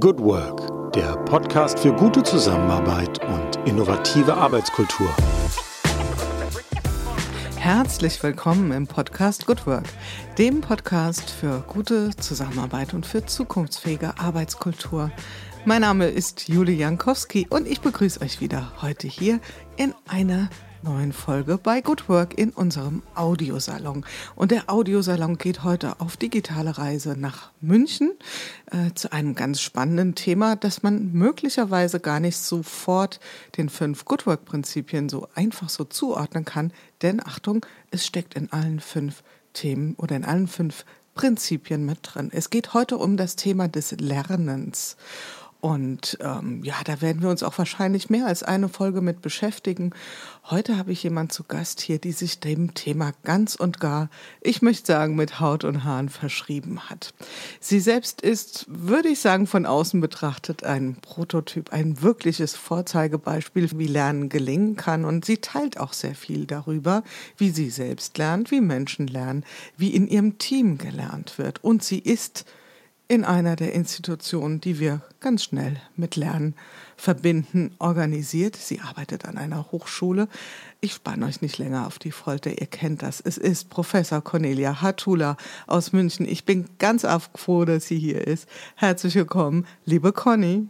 Good Work, der Podcast für gute Zusammenarbeit und innovative Arbeitskultur. Herzlich willkommen im Podcast Good Work, dem Podcast für gute Zusammenarbeit und für zukunftsfähige Arbeitskultur. Mein Name ist Julie Jankowski und ich begrüße euch wieder heute hier in einer neuen Folge bei Good Work in unserem Audiosalon. Und der Audiosalon geht heute auf digitale Reise nach München äh, zu einem ganz spannenden Thema, das man möglicherweise gar nicht sofort den fünf Good Work Prinzipien so einfach so zuordnen kann. Denn Achtung, es steckt in allen fünf Themen oder in allen fünf Prinzipien mit drin. Es geht heute um das Thema des Lernens. Und ähm, ja, da werden wir uns auch wahrscheinlich mehr als eine Folge mit beschäftigen. Heute habe ich jemand zu Gast hier, die sich dem Thema ganz und gar, ich möchte sagen, mit Haut und Haaren verschrieben hat. Sie selbst ist, würde ich sagen, von außen betrachtet ein Prototyp, ein wirkliches Vorzeigebeispiel, wie Lernen gelingen kann. Und sie teilt auch sehr viel darüber, wie sie selbst lernt, wie Menschen lernen, wie in ihrem Team gelernt wird. Und sie ist in einer der Institutionen, die wir ganz schnell mit Lernen verbinden, organisiert. Sie arbeitet an einer Hochschule. Ich spanne euch nicht länger auf die Folter, ihr kennt das. Es ist Professor Cornelia Hartula aus München. Ich bin ganz froh, dass sie hier ist. Herzlich willkommen, liebe Conny.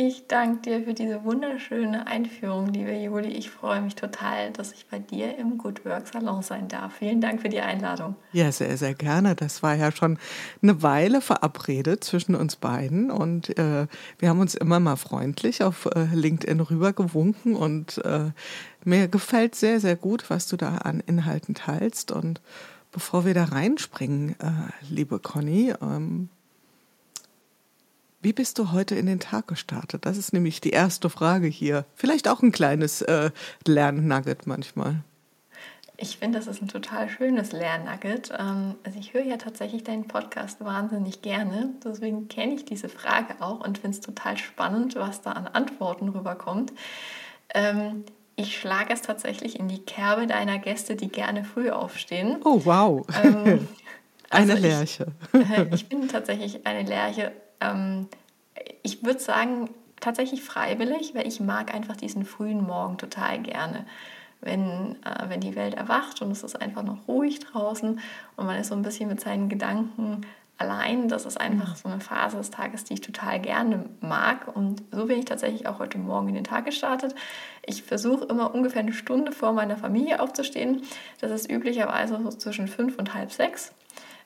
Ich danke dir für diese wunderschöne Einführung, liebe Juli. Ich freue mich total, dass ich bei dir im Good Work Salon sein darf. Vielen Dank für die Einladung. Ja, sehr, sehr gerne. Das war ja schon eine Weile verabredet zwischen uns beiden und äh, wir haben uns immer mal freundlich auf äh, LinkedIn rübergewunken und äh, mir gefällt sehr, sehr gut, was du da an Inhalten teilst. Und bevor wir da reinspringen, äh, liebe Conny, ähm, wie bist du heute in den Tag gestartet? Das ist nämlich die erste Frage hier. Vielleicht auch ein kleines äh, Lernnugget manchmal. Ich finde, das ist ein total schönes Lernnugget. Ähm, also ich höre ja tatsächlich deinen Podcast wahnsinnig gerne. Deswegen kenne ich diese Frage auch und finde es total spannend, was da an Antworten rüberkommt. Ähm, ich schlage es tatsächlich in die Kerbe deiner Gäste, die gerne früh aufstehen. Oh, wow. Ähm, eine also Lerche. Ich, ich bin tatsächlich eine Lerche ähm, ich würde sagen, tatsächlich freiwillig, weil ich mag einfach diesen frühen Morgen total gerne. Wenn, äh, wenn die Welt erwacht und es ist einfach noch ruhig draußen und man ist so ein bisschen mit seinen Gedanken allein, das ist einfach so eine Phase des Tages, die ich total gerne mag. Und so bin ich tatsächlich auch heute Morgen in den Tag gestartet. Ich versuche immer ungefähr eine Stunde vor meiner Familie aufzustehen. Das ist üblicherweise so zwischen fünf und halb sechs.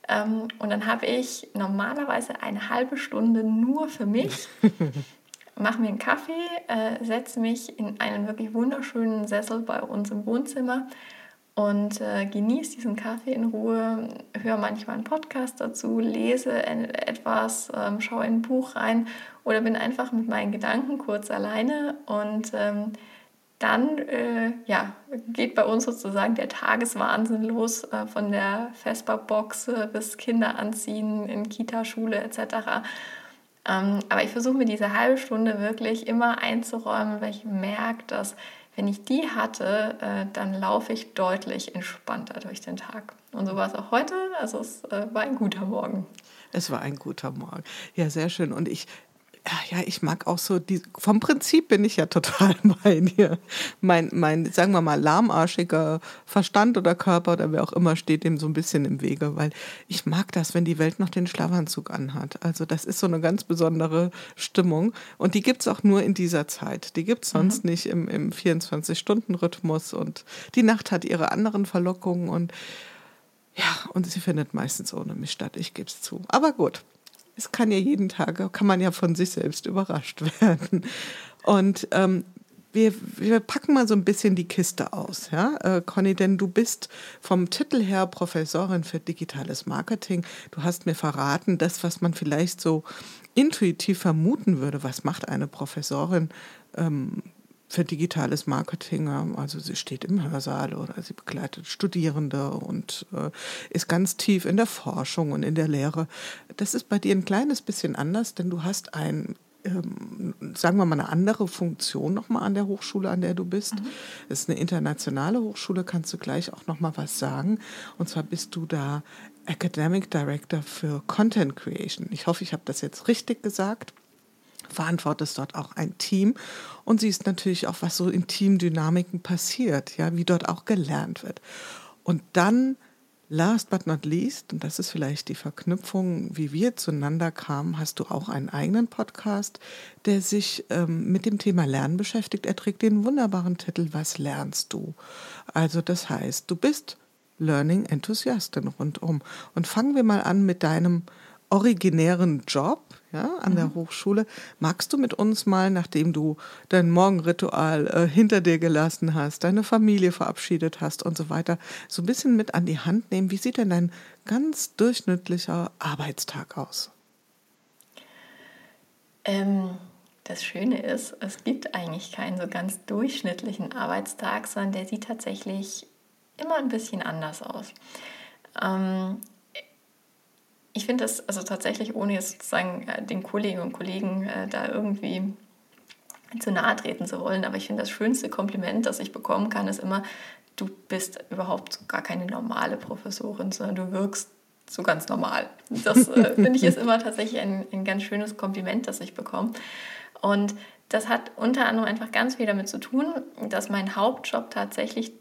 Ähm, und dann habe ich normalerweise eine halbe Stunde nur für mich, mache mir einen Kaffee, äh, setze mich in einen wirklich wunderschönen Sessel bei uns im Wohnzimmer und äh, genieße diesen Kaffee in Ruhe, höre manchmal einen Podcast dazu, lese etwas, ähm, schaue in ein Buch rein oder bin einfach mit meinen Gedanken kurz alleine und ähm, dann äh, ja, geht bei uns sozusagen der Tageswahnsinn los, äh, von der Vesperbox äh, bis Kinder anziehen in Kita, Schule etc. Ähm, aber ich versuche mir diese halbe Stunde wirklich immer einzuräumen, weil ich merke, dass wenn ich die hatte, äh, dann laufe ich deutlich entspannter durch den Tag. Und so war es auch heute. Also es äh, war ein guter Morgen. Es war ein guter Morgen. Ja, sehr schön. Und ich ja, ich mag auch so die, vom Prinzip bin ich ja total bei dir. Mein, mein, sagen wir mal, lahmarschiger Verstand oder Körper oder wer auch immer steht dem so ein bisschen im Wege, weil ich mag das, wenn die Welt noch den Schlafanzug anhat. Also das ist so eine ganz besondere Stimmung und die gibt es auch nur in dieser Zeit. Die gibt es sonst mhm. nicht im, im 24-Stunden-Rhythmus und die Nacht hat ihre anderen Verlockungen und ja, und sie findet meistens ohne mich statt, ich gebe es zu. Aber gut, es kann ja jeden Tag, kann man ja von sich selbst überrascht werden. Und ähm, wir, wir packen mal so ein bisschen die Kiste aus, ja, äh, Conny, denn du bist vom Titel her Professorin für digitales Marketing. Du hast mir verraten, das, was man vielleicht so intuitiv vermuten würde, was macht eine Professorin ähm, für digitales Marketing. Also sie steht im Hörsaal oder sie begleitet Studierende und äh, ist ganz tief in der Forschung und in der Lehre. Das ist bei dir ein kleines bisschen anders, denn du hast ein ähm, sagen wir mal, eine andere Funktion nochmal an der Hochschule, an der du bist. Mhm. Es ist eine internationale Hochschule, kannst du gleich auch nochmal was sagen. Und zwar bist du da Academic Director für Content Creation. Ich hoffe, ich habe das jetzt richtig gesagt. Verantwortest dort auch ein Team und siehst natürlich auch, was so in Teamdynamiken passiert, ja, wie dort auch gelernt wird. Und dann Last but not least, und das ist vielleicht die Verknüpfung, wie wir zueinander kamen, hast du auch einen eigenen Podcast, der sich ähm, mit dem Thema Lernen beschäftigt. Er trägt den wunderbaren Titel Was lernst du? Also das heißt, du bist Learning Enthusiastin rundum. Und fangen wir mal an mit deinem originären Job ja, an mhm. der Hochschule. Magst du mit uns mal, nachdem du dein Morgenritual äh, hinter dir gelassen hast, deine Familie verabschiedet hast und so weiter, so ein bisschen mit an die Hand nehmen? Wie sieht denn dein ganz durchschnittlicher Arbeitstag aus? Ähm, das Schöne ist, es gibt eigentlich keinen so ganz durchschnittlichen Arbeitstag, sondern der sieht tatsächlich immer ein bisschen anders aus. Ähm, ich finde das also tatsächlich, ohne jetzt sozusagen äh, den Kolleginnen und Kollegen äh, da irgendwie zu nahe treten zu wollen, aber ich finde das schönste Kompliment, das ich bekommen kann, ist immer, du bist überhaupt gar keine normale Professorin, sondern du wirkst so ganz normal. Das äh, finde ich ist immer tatsächlich ein, ein ganz schönes Kompliment, das ich bekomme. Und das hat unter anderem einfach ganz viel damit zu tun, dass mein Hauptjob tatsächlich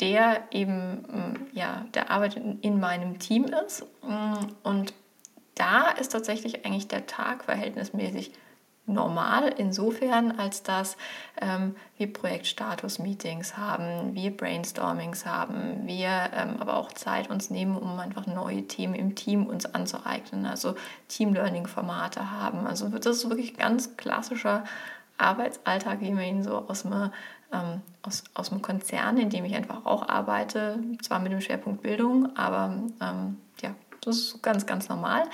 der eben mm, ja, der Arbeit in meinem Team ist. Mm, und da ist tatsächlich eigentlich der Tag verhältnismäßig normal insofern, als dass ähm, wir Projektstatus-Meetings haben, wir Brainstormings haben, wir ähm, aber auch Zeit uns nehmen, um einfach neue Themen im Team uns anzueignen, also Team-Learning-Formate haben. Also das ist wirklich ganz klassischer Arbeitsalltag, wie man ihn so aus einem ähm, aus, aus dem Konzern, in dem ich einfach auch arbeite, zwar mit dem Schwerpunkt Bildung, aber ähm, ja, das ist ganz, ganz normal.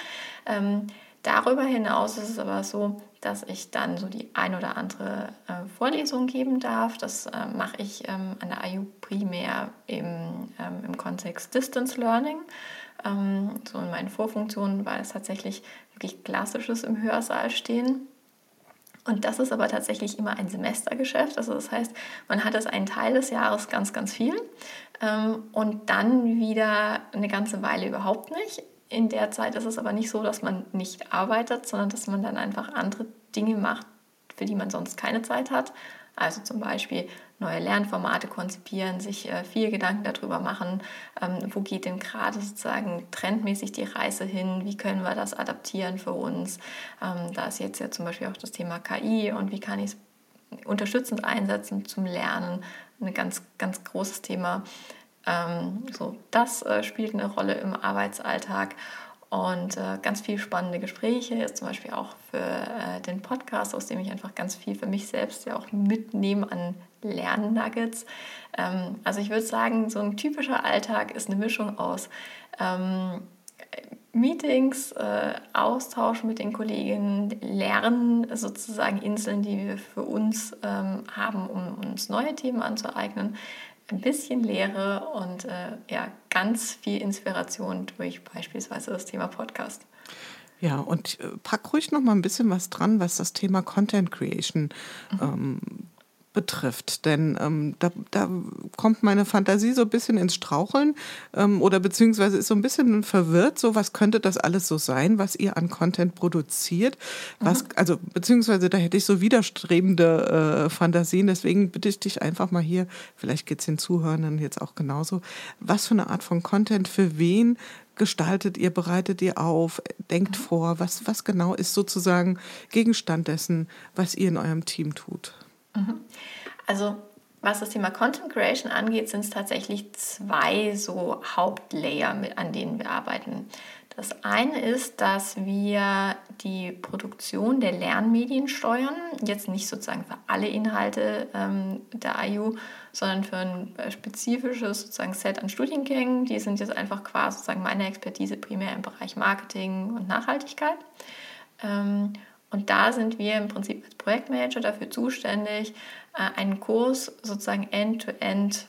Ähm, darüber hinaus ist es aber so, dass ich dann so die ein oder andere äh, Vorlesung geben darf. Das äh, mache ich ähm, an der IU primär im, ähm, im Kontext Distance Learning. Ähm, so in meinen Vorfunktionen war es tatsächlich wirklich klassisches im Hörsaal stehen. Und das ist aber tatsächlich immer ein Semestergeschäft. Also das heißt, man hat es einen Teil des Jahres ganz, ganz viel ähm, und dann wieder eine ganze Weile überhaupt nicht. In der Zeit ist es aber nicht so, dass man nicht arbeitet, sondern dass man dann einfach andere Dinge macht, für die man sonst keine Zeit hat. Also zum Beispiel neue Lernformate konzipieren, sich äh, viel Gedanken darüber machen, ähm, wo geht denn gerade sozusagen trendmäßig die Reise hin, wie können wir das adaptieren für uns. Ähm, da ist jetzt ja zum Beispiel auch das Thema KI und wie kann ich es unterstützend einsetzen zum Lernen, ein ganz, ganz großes Thema. Ähm, so, das äh, spielt eine Rolle im Arbeitsalltag und äh, ganz viele spannende Gespräche, jetzt zum Beispiel auch für äh, den Podcast, aus dem ich einfach ganz viel für mich selbst ja auch mitnehme an Lernnuggets. Ähm, also ich würde sagen, so ein typischer Alltag ist eine Mischung aus ähm, Meetings, äh, Austausch mit den Kolleginnen, Lernen, sozusagen Inseln, die wir für uns ähm, haben, um uns neue Themen anzueignen, ein bisschen Lehre und äh, ja, ganz viel Inspiration durch beispielsweise das Thema Podcast. Ja, und äh, pack ruhig noch mal ein bisschen was dran, was das Thema Content Creation mhm. ähm, betrifft. Denn ähm, da, da kommt meine Fantasie so ein bisschen ins Straucheln ähm, oder beziehungsweise ist so ein bisschen verwirrt, so was könnte das alles so sein, was ihr an Content produziert. Was, mhm. also beziehungsweise da hätte ich so widerstrebende äh, Fantasien, deswegen bitte ich dich einfach mal hier, vielleicht geht es den Zuhörern jetzt auch genauso, was für eine Art von Content für wen gestaltet ihr, bereitet ihr auf, denkt mhm. vor, was, was genau ist sozusagen Gegenstand dessen, was ihr in eurem Team tut? Mhm. Also was das Thema Content Creation angeht, sind es tatsächlich zwei so Hauptlayer, an denen wir arbeiten. Das eine ist, dass wir die Produktion der Lernmedien steuern, jetzt nicht sozusagen für alle Inhalte ähm, der IU, sondern für ein äh, spezifisches sozusagen Set an Studiengängen. Die sind jetzt einfach quasi sozusagen meine Expertise primär im Bereich Marketing und Nachhaltigkeit. Ähm, und da sind wir im Prinzip als Projektmanager dafür zuständig, äh, einen Kurs sozusagen end-to-end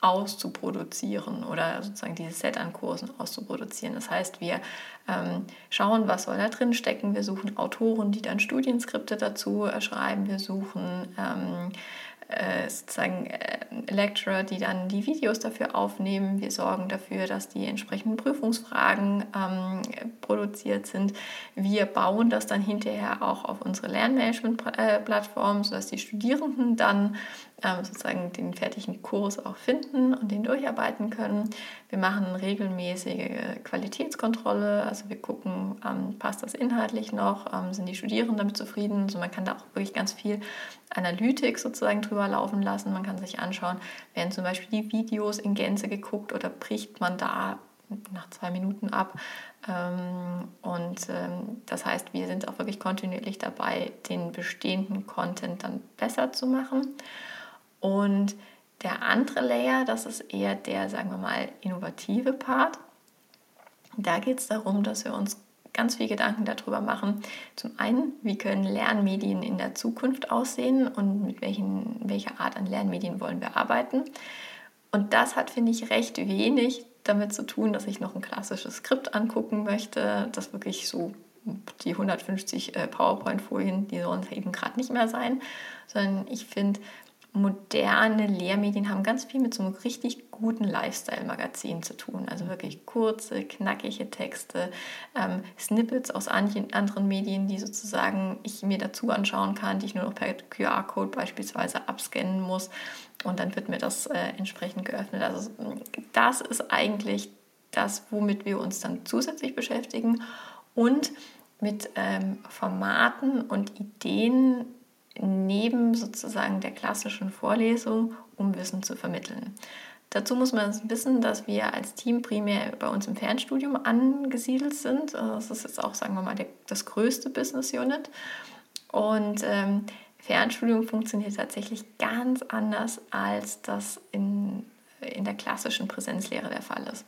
auszuproduzieren oder sozusagen dieses Set an Kursen auszuproduzieren. Das heißt, wir ähm, schauen, was soll da drin stecken. Wir suchen Autoren, die dann Studienskripte dazu äh, schreiben. Wir suchen ähm, äh, sozusagen äh, Lecturer, die dann die Videos dafür aufnehmen. Wir sorgen dafür, dass die entsprechenden Prüfungsfragen ähm, produziert sind. Wir bauen das dann hinterher auch auf unsere Lernmanagement-Plattform, sodass die Studierenden dann ähm, sozusagen den fertigen Kurs auch finden und den durcharbeiten können. Wir machen regelmäßige Qualitätskontrolle, also wir gucken, ähm, passt das inhaltlich noch, ähm, sind die Studierenden damit zufrieden. Also man kann da auch wirklich ganz viel Analytik sozusagen drüber laufen lassen. Man kann sich anschauen, werden zum Beispiel die Videos in Gänze geguckt oder bricht man da nach zwei Minuten ab. Und das heißt, wir sind auch wirklich kontinuierlich dabei, den bestehenden Content dann besser zu machen. Und der andere Layer, das ist eher der, sagen wir mal, innovative Part. Da geht es darum, dass wir uns ganz viel Gedanken darüber machen. Zum einen, wie können Lernmedien in der Zukunft aussehen und mit welchen, welcher Art an Lernmedien wollen wir arbeiten. Und das hat, finde ich, recht wenig damit zu tun, dass ich noch ein klassisches Skript angucken möchte, das wirklich so die 150 äh, PowerPoint-Folien, die sollen es eben gerade nicht mehr sein, sondern ich finde, moderne Lehrmedien haben ganz viel mit so einem richtig guten Lifestyle-Magazin zu tun. Also wirklich kurze, knackige Texte, ähm, Snippets aus anderen Medien, die sozusagen ich mir dazu anschauen kann, die ich nur noch per QR-Code beispielsweise abscannen muss und dann wird mir das äh, entsprechend geöffnet. Also das ist eigentlich das, womit wir uns dann zusätzlich beschäftigen und mit ähm, Formaten und Ideen neben sozusagen der klassischen Vorlesung, um Wissen zu vermitteln. Dazu muss man wissen, dass wir als Team primär bei uns im Fernstudium angesiedelt sind. Also das ist jetzt auch, sagen wir mal, das größte Business Unit. Und ähm, Fernstudium funktioniert tatsächlich ganz anders, als das in, in der klassischen Präsenzlehre der Fall ist.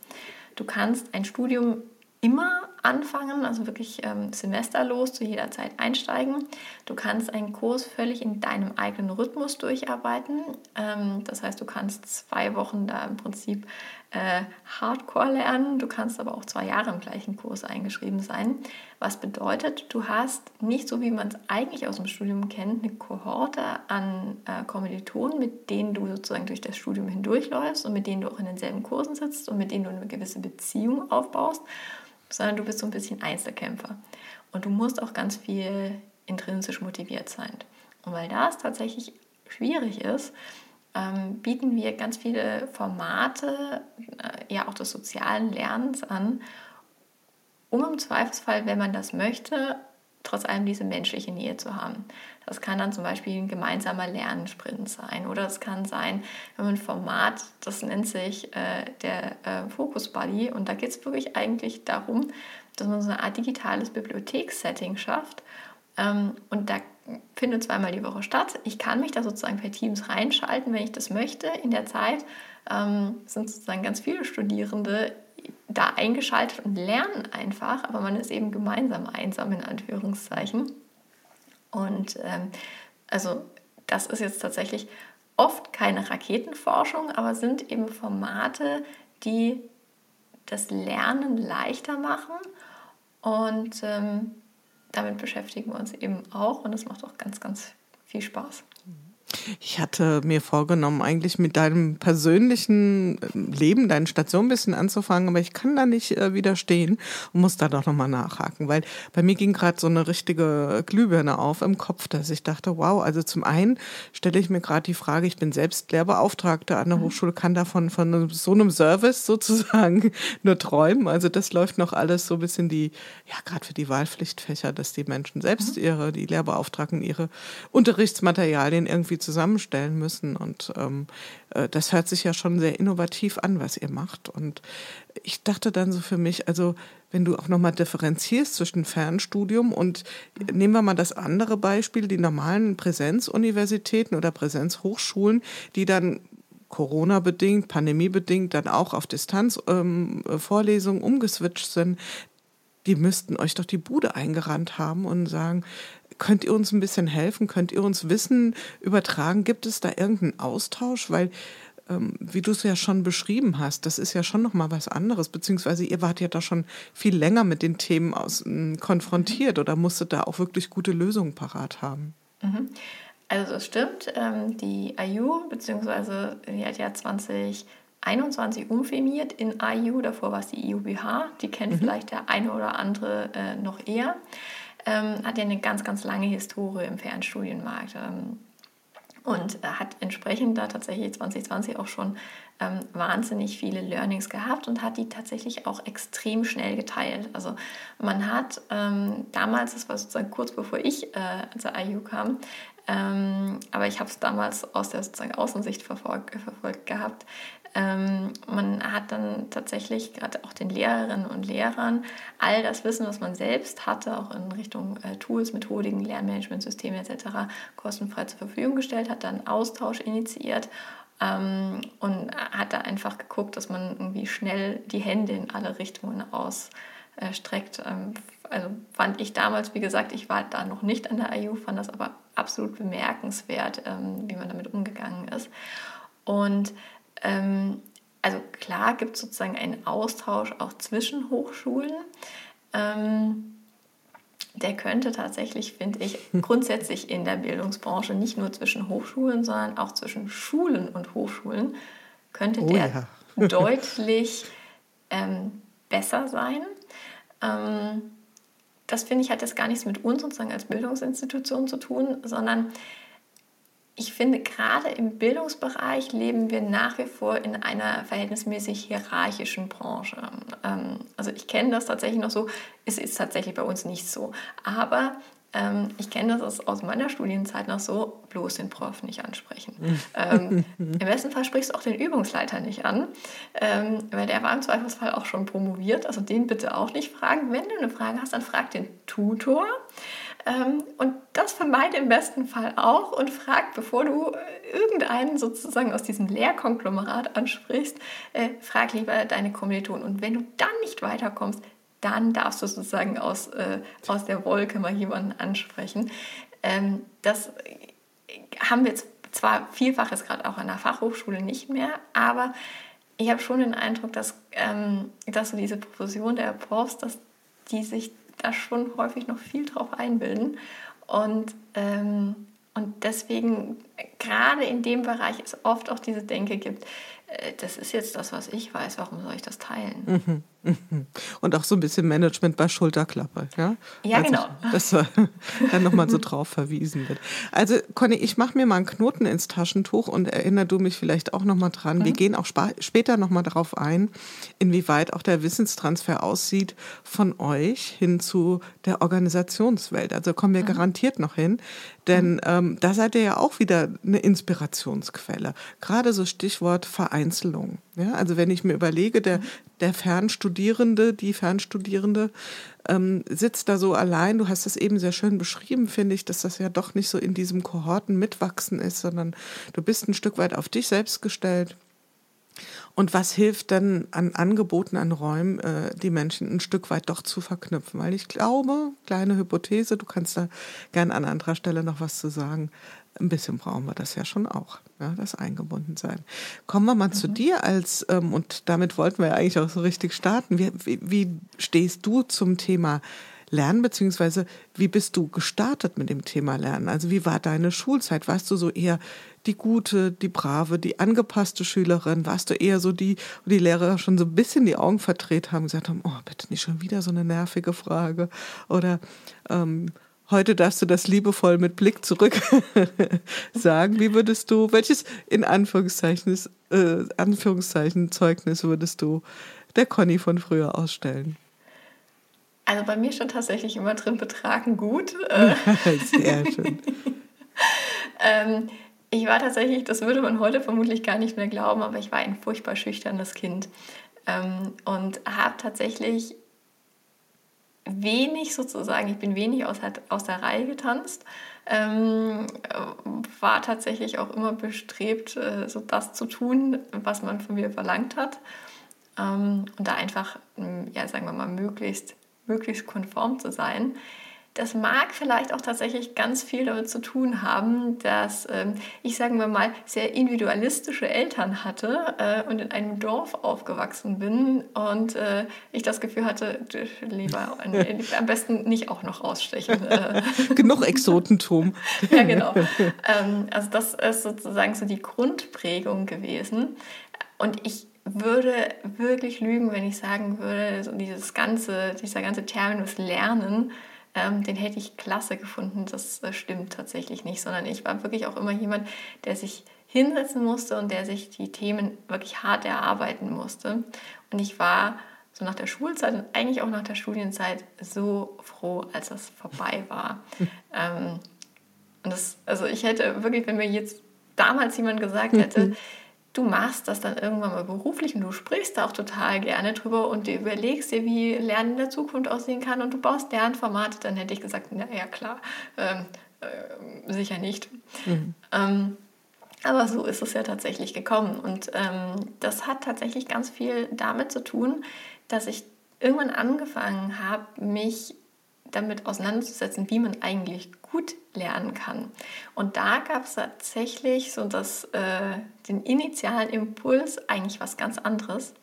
Du kannst ein Studium immer anfangen, also wirklich ähm, semesterlos zu jeder Zeit einsteigen. Du kannst einen Kurs völlig in deinem eigenen Rhythmus durcharbeiten. Ähm, das heißt, du kannst zwei Wochen da im Prinzip äh, Hardcore lernen. Du kannst aber auch zwei Jahre im gleichen Kurs eingeschrieben sein. Was bedeutet, du hast nicht so, wie man es eigentlich aus dem Studium kennt, eine Kohorte an äh, Kommilitonen, mit denen du sozusagen durch das Studium hindurchläufst und mit denen du auch in denselben Kursen sitzt und mit denen du eine gewisse Beziehung aufbaust sondern du bist so ein bisschen Einzelkämpfer. Und du musst auch ganz viel intrinsisch motiviert sein. Und weil das tatsächlich schwierig ist, ähm, bieten wir ganz viele Formate, äh, ja auch des sozialen Lernens an, um im Zweifelsfall, wenn man das möchte, trotz allem diese menschliche Nähe zu haben. Das kann dann zum Beispiel ein gemeinsamer Lernsprint sein oder es kann sein, wenn man ein Format, das nennt sich äh, der äh, Focus Buddy und da geht es wirklich eigentlich darum, dass man so eine Art digitales Bibliothekssetting schafft ähm, und da findet zweimal die Woche statt. Ich kann mich da sozusagen per Teams reinschalten, wenn ich das möchte. In der Zeit ähm, sind sozusagen ganz viele Studierende da eingeschaltet und lernen einfach, aber man ist eben gemeinsam einsam in Anführungszeichen. Und ähm, also das ist jetzt tatsächlich oft keine Raketenforschung, aber sind eben Formate, die das Lernen leichter machen und ähm, damit beschäftigen wir uns eben auch und es macht auch ganz, ganz viel Spaß. Ich hatte mir vorgenommen, eigentlich mit deinem persönlichen äh, Leben, deinen Station ein bisschen anzufangen, aber ich kann da nicht äh, widerstehen und muss da doch nochmal nachhaken, weil bei mir ging gerade so eine richtige Glühbirne auf im Kopf, dass ich dachte, wow, also zum einen stelle ich mir gerade die Frage, ich bin selbst Lehrbeauftragte an der mhm. Hochschule, kann davon von so einem Service sozusagen nur träumen. Also das läuft noch alles so ein bisschen die, ja, gerade für die Wahlpflichtfächer, dass die Menschen selbst mhm. ihre, die Lehrbeauftragten ihre Unterrichtsmaterialien irgendwie zusammenstellen müssen. Und ähm, äh, das hört sich ja schon sehr innovativ an, was ihr macht. Und ich dachte dann so für mich, also wenn du auch nochmal differenzierst zwischen Fernstudium und nehmen wir mal das andere Beispiel, die normalen Präsenzuniversitäten oder Präsenzhochschulen, die dann Corona-bedingt, pandemiebedingt dann auch auf Distanzvorlesungen ähm, umgeswitcht sind, die müssten euch doch die Bude eingerannt haben und sagen, Könnt ihr uns ein bisschen helfen? Könnt ihr uns Wissen übertragen? Gibt es da irgendeinen Austausch? Weil ähm, wie du es ja schon beschrieben hast, das ist ja schon noch mal was anderes, beziehungsweise ihr wart ja da schon viel länger mit den Themen aus, äh, konfrontiert oder musstet da auch wirklich gute Lösungen parat haben. Mhm. Also das stimmt, ähm, die IU, beziehungsweise die hat ja 2021 umfirmiert in IU, davor war es die IUBH, die kennt mhm. vielleicht der eine oder andere äh, noch eher, ähm, hat ja eine ganz, ganz lange Historie im Fernstudienmarkt. Ähm, und hat entsprechend da tatsächlich 2020 auch schon ähm, wahnsinnig viele Learnings gehabt und hat die tatsächlich auch extrem schnell geteilt. Also man hat ähm, damals, das war sozusagen kurz bevor ich äh, zur IU kam, ähm, aber ich habe es damals aus der sozusagen Außensicht verfolgt, verfolgt gehabt. Ähm, man hat dann tatsächlich gerade auch den Lehrerinnen und Lehrern all das Wissen, was man selbst hatte, auch in Richtung äh, Tools, Methodiken, Lernmanagementsysteme etc. kostenfrei zur Verfügung gestellt, hat dann Austausch initiiert ähm, und hat da einfach geguckt, dass man irgendwie schnell die Hände in alle Richtungen ausstreckt. Ähm, also fand ich damals, wie gesagt, ich war da noch nicht an der IU, fand das aber absolut bemerkenswert, ähm, wie man damit umgegangen ist. Und ähm, also klar gibt es sozusagen einen Austausch auch zwischen Hochschulen. Ähm, der könnte tatsächlich, finde ich, grundsätzlich in der Bildungsbranche nicht nur zwischen Hochschulen, sondern auch zwischen Schulen und Hochschulen, könnte oh, der ja. deutlich ähm, besser sein. Ähm, das finde ich hat jetzt gar nichts mit uns sozusagen als Bildungsinstitution zu tun, sondern ich finde, gerade im Bildungsbereich leben wir nach wie vor in einer verhältnismäßig hierarchischen Branche. Ähm, also ich kenne das tatsächlich noch so, es ist tatsächlich bei uns nicht so. Aber ähm, ich kenne das aus meiner Studienzeit noch so, bloß den Prof nicht ansprechen. ähm, Im besten Fall sprichst du auch den Übungsleiter nicht an, ähm, weil der war im Zweifelsfall auch schon promoviert. Also den bitte auch nicht fragen. Wenn du eine Frage hast, dann frag den Tutor. Ähm, und das vermeide im besten Fall auch und frag, bevor du äh, irgendeinen sozusagen aus diesem Lehrkonglomerat ansprichst, äh, frag lieber deine Kommilitonen. Und wenn du dann nicht weiterkommst, dann darfst du sozusagen aus, äh, aus der Wolke mal jemanden ansprechen. Ähm, das haben wir zwar vielfaches gerade auch an der Fachhochschule nicht mehr, aber ich habe schon den Eindruck, dass, ähm, dass so diese Profession der Profs, dass die sich da schon häufig noch viel drauf einbilden. Und, ähm, und deswegen, gerade in dem Bereich, es oft auch diese Denke gibt, äh, das ist jetzt das, was ich weiß, warum soll ich das teilen? Mhm. Und auch so ein bisschen Management bei Schulterklappe, ja? Ja, also, genau. Dass dann nochmal so drauf verwiesen wird. Also, Conny, ich mache mir mal einen Knoten ins Taschentuch und erinnere du mich vielleicht auch nochmal dran. Mhm. Wir gehen auch später nochmal darauf ein, inwieweit auch der Wissenstransfer aussieht von euch hin zu der Organisationswelt. Also kommen wir mhm. garantiert noch hin, denn mhm. ähm, da seid ihr ja auch wieder eine Inspirationsquelle. Gerade so Stichwort Vereinzelung. Ja, also wenn ich mir überlege, der, mhm. Der Fernstudierende, die Fernstudierende ähm, sitzt da so allein. Du hast das eben sehr schön beschrieben, finde ich, dass das ja doch nicht so in diesem Kohorten mitwachsen ist, sondern du bist ein Stück weit auf dich selbst gestellt. Und was hilft dann an Angeboten, an Räumen, äh, die Menschen ein Stück weit doch zu verknüpfen? Weil ich glaube, kleine Hypothese, du kannst da gern an anderer Stelle noch was zu sagen, ein bisschen brauchen wir das ja schon auch, ja, das Eingebundensein. Kommen wir mal mhm. zu dir als, ähm, und damit wollten wir ja eigentlich auch so richtig starten. Wie, wie, wie stehst du zum Thema Lernen, beziehungsweise wie bist du gestartet mit dem Thema Lernen? Also wie war deine Schulzeit? Warst du so eher die gute, die brave, die angepasste Schülerin? Warst du eher so die, wo die Lehrer schon so ein bisschen die Augen verdreht haben und gesagt haben, oh, bitte nicht schon wieder so eine nervige Frage? Oder ähm, Heute darfst du das liebevoll mit Blick zurück sagen. Wie würdest du, welches in Anführungszeichen, äh, Anführungszeichen Zeugnis würdest du der Conny von früher ausstellen? Also bei mir stand tatsächlich immer drin betragen gut. Sehr schön. ähm, ich war tatsächlich, das würde man heute vermutlich gar nicht mehr glauben, aber ich war ein furchtbar schüchternes Kind ähm, und habe tatsächlich wenig sozusagen, ich bin wenig aus, aus der Reihe getanzt, ähm, war tatsächlich auch immer bestrebt, äh, so das zu tun, was man von mir verlangt hat. Ähm, und da einfach, ja, sagen wir mal, möglichst, möglichst konform zu sein. Das mag vielleicht auch tatsächlich ganz viel damit zu tun haben, dass ähm, ich, sagen wir mal, sehr individualistische Eltern hatte äh, und in einem Dorf aufgewachsen bin und äh, ich das Gefühl hatte, lieber am besten nicht auch noch rausstechen. Äh. Genug Exotentum. ja, genau. Ähm, also das ist sozusagen so die Grundprägung gewesen. Und ich würde wirklich lügen, wenn ich sagen würde, so dieses ganze, dieser ganze Terminus Lernen, ähm, den hätte ich klasse gefunden. Das, das stimmt tatsächlich nicht, sondern ich war wirklich auch immer jemand, der sich hinsetzen musste und der sich die Themen wirklich hart erarbeiten musste. Und ich war so nach der Schulzeit und eigentlich auch nach der Studienzeit so froh, als das vorbei war. ähm, und das, also ich hätte wirklich, wenn mir jetzt damals jemand gesagt hätte, du machst das dann irgendwann mal beruflich und du sprichst da auch total gerne drüber und du überlegst dir, wie Lernen in der Zukunft aussehen kann und du baust Lernformate, dann hätte ich gesagt, na ja klar, ähm, äh, sicher nicht. Mhm. Ähm, aber so ist es ja tatsächlich gekommen und ähm, das hat tatsächlich ganz viel damit zu tun, dass ich irgendwann angefangen habe, mich damit auseinanderzusetzen, wie man eigentlich gut lernen kann. Und da gab es tatsächlich so das, äh, den initialen Impuls, eigentlich was ganz anderes,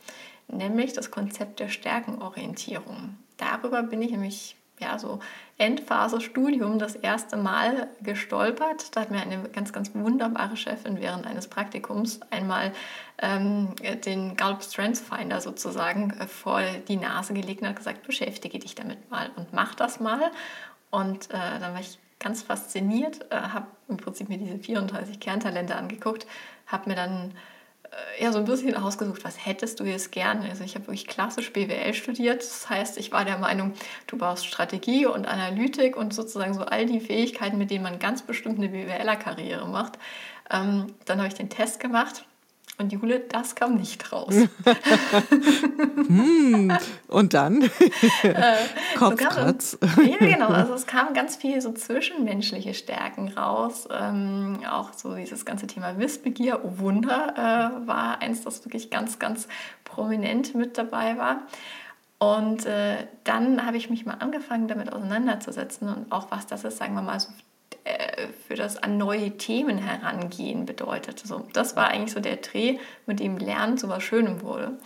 nämlich das Konzept der Stärkenorientierung. Darüber bin ich nämlich ja, so Endphase Studium das erste Mal gestolpert. Da hat mir eine ganz, ganz wunderbare Chefin während eines Praktikums einmal ähm, den Gallup Strengths Finder sozusagen äh, vor die Nase gelegt und hat gesagt, beschäftige dich damit mal und mach das mal. Und äh, dann war ich ganz fasziniert, äh, habe im Prinzip mir diese 34 Kerntalente angeguckt, habe mir dann ja, so ein bisschen ausgesucht, was hättest du jetzt gerne? Also ich habe wirklich klassisch BWL studiert. Das heißt, ich war der Meinung, du brauchst Strategie und Analytik und sozusagen so all die Fähigkeiten, mit denen man ganz bestimmt eine BWLer-Karriere macht. Ähm, dann habe ich den Test gemacht und Jule, das kam nicht raus. hm, und dann? äh, Kopfkratz. So ja, genau. Also es kamen ganz viel so zwischenmenschliche Stärken raus. Ähm, auch so dieses ganze Thema Wissbegier, oh Wunder, äh, war eins, das wirklich ganz, ganz prominent mit dabei war. Und äh, dann habe ich mich mal angefangen, damit auseinanderzusetzen und auch was das ist, sagen wir mal, so äh, für das an neue Themen herangehen bedeutet. So, das war eigentlich so der Dreh, mit dem Lernen zu was Schönem wurde.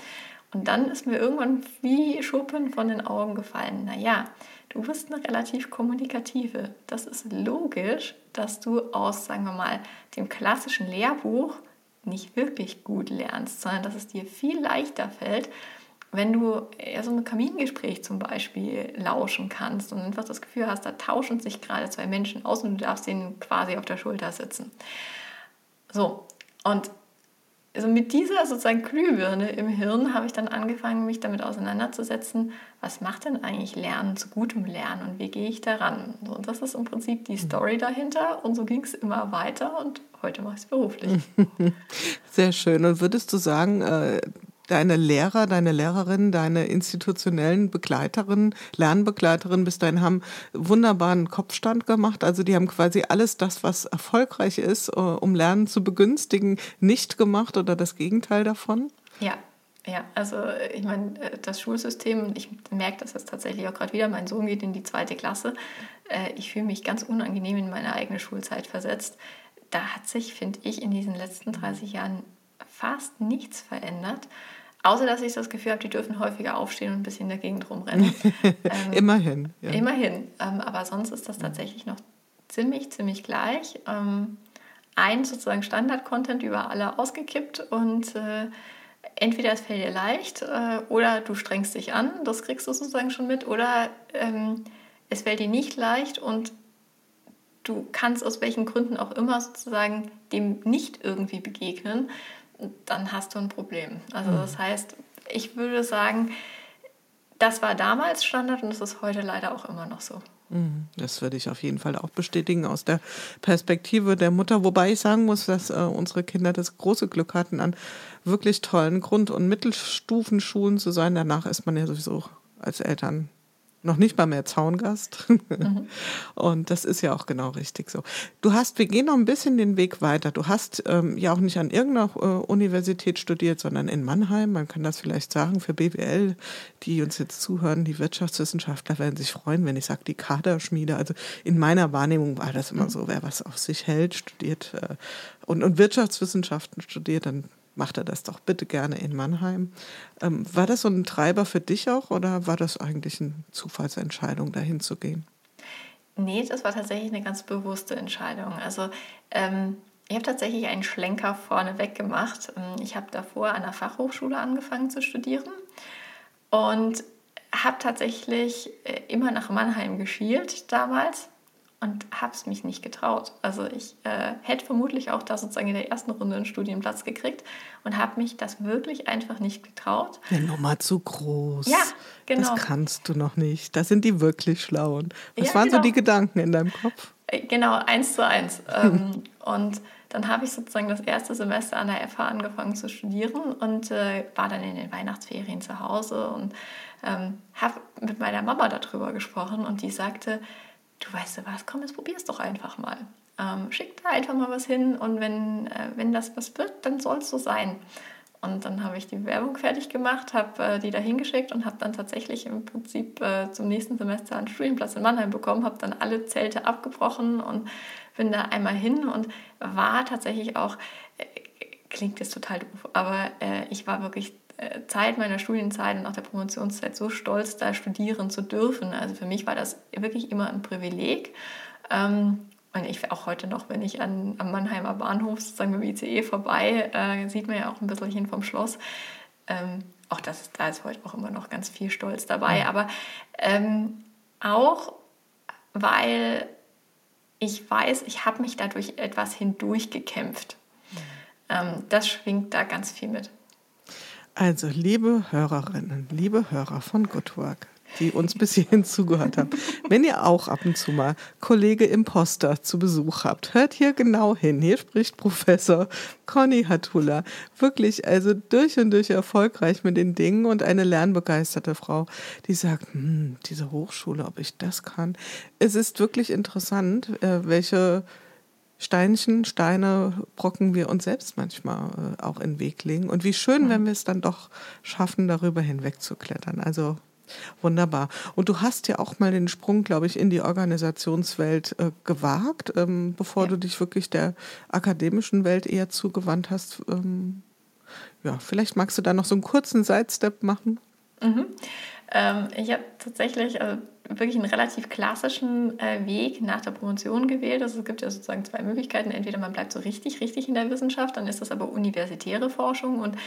Und dann ist mir irgendwann wie Schuppen von den Augen gefallen. Naja, du bist eine relativ kommunikative. Das ist logisch, dass du aus, sagen wir mal, dem klassischen Lehrbuch nicht wirklich gut lernst, sondern dass es dir viel leichter fällt, wenn du eher so ein Kamingespräch zum Beispiel lauschen kannst und einfach das Gefühl hast, da tauschen sich gerade zwei Menschen aus und du darfst denen quasi auf der Schulter sitzen. So, und also mit dieser sozusagen Glühbirne im Hirn habe ich dann angefangen, mich damit auseinanderzusetzen, was macht denn eigentlich Lernen zu gutem Lernen und wie gehe ich daran? So, und das ist im Prinzip die Story dahinter und so ging es immer weiter und heute mache ich es beruflich. Sehr schön. Und würdest du sagen, äh, deine Lehrer, deine Lehrerinnen, deine institutionellen Begleiterinnen, Lernbegleiterinnen bis dahin haben wunderbaren Kopfstand gemacht. Also die haben quasi alles das, was erfolgreich ist, äh, um Lernen zu begünstigen, nicht gemacht oder das Gegenteil davon? Ja, ja, also ich meine, äh, das Schulsystem, ich merke das jetzt tatsächlich auch gerade wieder, mein Sohn geht in die zweite Klasse. Äh, ich fühle mich ganz unangenehm in meine eigene Schulzeit versetzt. Da hat sich, finde ich, in diesen letzten 30 Jahren fast nichts verändert. Außer dass ich das Gefühl habe, die dürfen häufiger aufstehen und ein bisschen in der Gegend rumrennen. ähm, immerhin. Ja. Immerhin. Ähm, aber sonst ist das tatsächlich noch ziemlich, ziemlich gleich. Ähm, ein sozusagen Standard-Content über alle ausgekippt und äh, entweder es fällt dir leicht äh, oder du strengst dich an, das kriegst du sozusagen schon mit, oder ähm, es fällt dir nicht leicht und du kannst aus welchen Gründen auch immer sozusagen dem nicht irgendwie begegnen dann hast du ein Problem. Also mhm. das heißt, ich würde sagen, das war damals Standard und es ist heute leider auch immer noch so. Mhm. Das würde ich auf jeden Fall auch bestätigen aus der Perspektive der Mutter, wobei ich sagen muss, dass äh, unsere Kinder das große Glück hatten, an wirklich tollen Grund- und Mittelstufenschulen zu sein. Danach ist man ja sowieso als Eltern noch nicht mal mehr Zaungast. Mhm. Und das ist ja auch genau richtig so. Du hast, wir gehen noch ein bisschen den Weg weiter. Du hast ähm, ja auch nicht an irgendeiner äh, Universität studiert, sondern in Mannheim. Man kann das vielleicht sagen für BWL, die uns jetzt zuhören, die Wirtschaftswissenschaftler werden sich freuen, wenn ich sage, die Kaderschmiede. Also in meiner Wahrnehmung war das immer mhm. so, wer was auf sich hält, studiert äh, und, und Wirtschaftswissenschaften studiert, dann macht er das doch bitte gerne in Mannheim. Ähm, war das so ein Treiber für dich auch oder war das eigentlich eine Zufallsentscheidung, dahin zu gehen? Nee, das war tatsächlich eine ganz bewusste Entscheidung. Also ähm, ich habe tatsächlich einen Schlenker vorneweg gemacht. Ähm, ich habe davor an der Fachhochschule angefangen zu studieren und habe tatsächlich äh, immer nach Mannheim geschielt damals und habe es mich nicht getraut. Also ich äh, hätte vermutlich auch da sozusagen in der ersten Runde einen Studienplatz gekriegt und habe mich das wirklich einfach nicht getraut. Ja, Nummer zu groß. Ja, genau. Das kannst du noch nicht. Das sind die wirklich Schlauen. Was ja, waren genau. so die Gedanken in deinem Kopf? Äh, genau, eins zu eins. ähm, und dann habe ich sozusagen das erste Semester an der FH angefangen zu studieren und äh, war dann in den Weihnachtsferien zu Hause und ähm, habe mit meiner Mama darüber gesprochen und die sagte, du weißt du was, komm, jetzt probier es doch einfach mal. Ähm, schick da einfach mal was hin und wenn, äh, wenn das was wird, dann soll es so sein. Und dann habe ich die Bewerbung fertig gemacht, habe äh, die da hingeschickt und habe dann tatsächlich im Prinzip äh, zum nächsten Semester einen Studienplatz in Mannheim bekommen, habe dann alle Zelte abgebrochen und bin da einmal hin und war tatsächlich auch, äh, klingt jetzt total doof, aber äh, ich war wirklich Zeit meiner Studienzeit und auch der Promotionszeit so stolz, da studieren zu dürfen. Also für mich war das wirklich immer ein Privileg. Ähm, und ich auch heute noch, wenn ich an, am Mannheimer Bahnhof sozusagen mit dem ICE vorbei, äh, sieht man ja auch ein bisschen hin vom Schloss. Ähm, auch das, da ist heute auch immer noch ganz viel Stolz dabei. Aber ähm, auch, weil ich weiß, ich habe mich dadurch etwas hindurchgekämpft. Mhm. Ähm, das schwingt da ganz viel mit. Also, liebe Hörerinnen, liebe Hörer von Good Work, die uns bis hierhin zugehört haben, wenn ihr auch ab und zu mal Kollege Imposter zu Besuch habt, hört hier genau hin. Hier spricht Professor Conny Hatula. Wirklich, also durch und durch erfolgreich mit den Dingen und eine lernbegeisterte Frau, die sagt, hm, diese Hochschule, ob ich das kann. Es ist wirklich interessant, äh, welche Steinchen, Steine, Brocken wir uns selbst manchmal äh, auch in den Weg legen. Und wie schön, wenn wir es dann doch schaffen, darüber hinweg zu klettern. Also wunderbar. Und du hast ja auch mal den Sprung, glaube ich, in die Organisationswelt äh, gewagt, ähm, bevor ja. du dich wirklich der akademischen Welt eher zugewandt hast. Ähm, ja, vielleicht magst du da noch so einen kurzen Sidestep machen. Mhm. Ähm, ich habe tatsächlich also wirklich einen relativ klassischen äh, Weg nach der Promotion gewählt. Also es gibt ja sozusagen zwei Möglichkeiten. Entweder man bleibt so richtig, richtig in der Wissenschaft, dann ist das aber universitäre Forschung und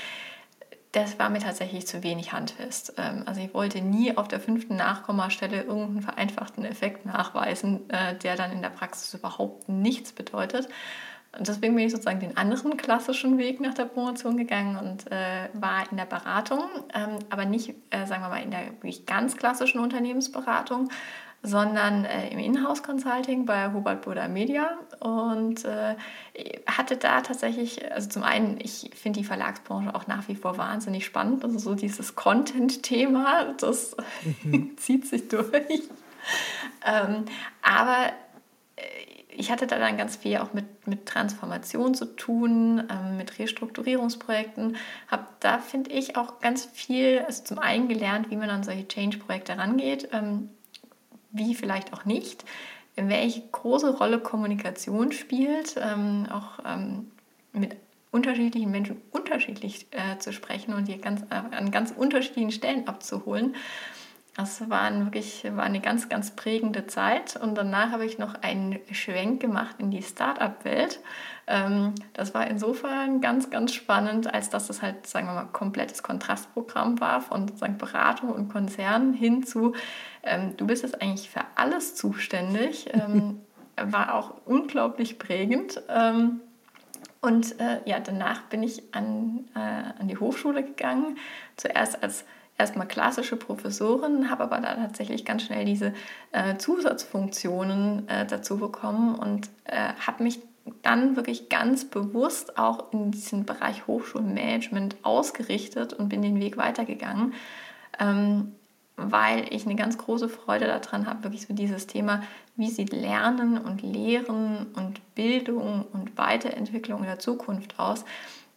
das war mir tatsächlich zu wenig handfest. Ähm, also ich wollte nie auf der fünften Nachkommastelle irgendeinen vereinfachten Effekt nachweisen, äh, der dann in der Praxis überhaupt nichts bedeutet. Und deswegen bin ich sozusagen den anderen klassischen Weg nach der Promotion gegangen und äh, war in der Beratung, ähm, aber nicht, äh, sagen wir mal, in der wirklich ganz klassischen Unternehmensberatung, sondern äh, im Inhouse-Consulting bei Hubert Buddha Media und äh, hatte da tatsächlich, also zum einen, ich finde die Verlagsbranche auch nach wie vor wahnsinnig spannend, also so dieses Content-Thema, das mhm. zieht sich durch. ähm, aber ich hatte da dann ganz viel auch mit, mit Transformation zu tun, ähm, mit Restrukturierungsprojekten. Habe da, finde ich, auch ganz viel, also zum einen gelernt, wie man an solche Change-Projekte rangeht, ähm, wie vielleicht auch nicht, welche große Rolle Kommunikation spielt, ähm, auch ähm, mit unterschiedlichen Menschen unterschiedlich äh, zu sprechen und die ganz, äh, an ganz unterschiedlichen Stellen abzuholen. Das war wirklich war eine ganz, ganz prägende Zeit. Und danach habe ich noch einen Schwenk gemacht in die Start-up-Welt. Ähm, das war insofern ganz, ganz spannend, als dass das halt, sagen wir mal, komplettes Kontrastprogramm war von sozusagen Beratung und Konzern hin zu, ähm, du bist jetzt eigentlich für alles zuständig. Ähm, war auch unglaublich prägend. und äh, ja, danach bin ich an, äh, an die Hochschule gegangen, zuerst als erstmal klassische Professorin, habe aber da tatsächlich ganz schnell diese äh, Zusatzfunktionen äh, dazu bekommen und äh, habe mich dann wirklich ganz bewusst auch in diesen Bereich Hochschulmanagement ausgerichtet und bin den Weg weitergegangen. Ähm, weil ich eine ganz große Freude daran habe, wirklich so dieses Thema, wie sieht Lernen und Lehren und Bildung und Weiterentwicklung in der Zukunft aus.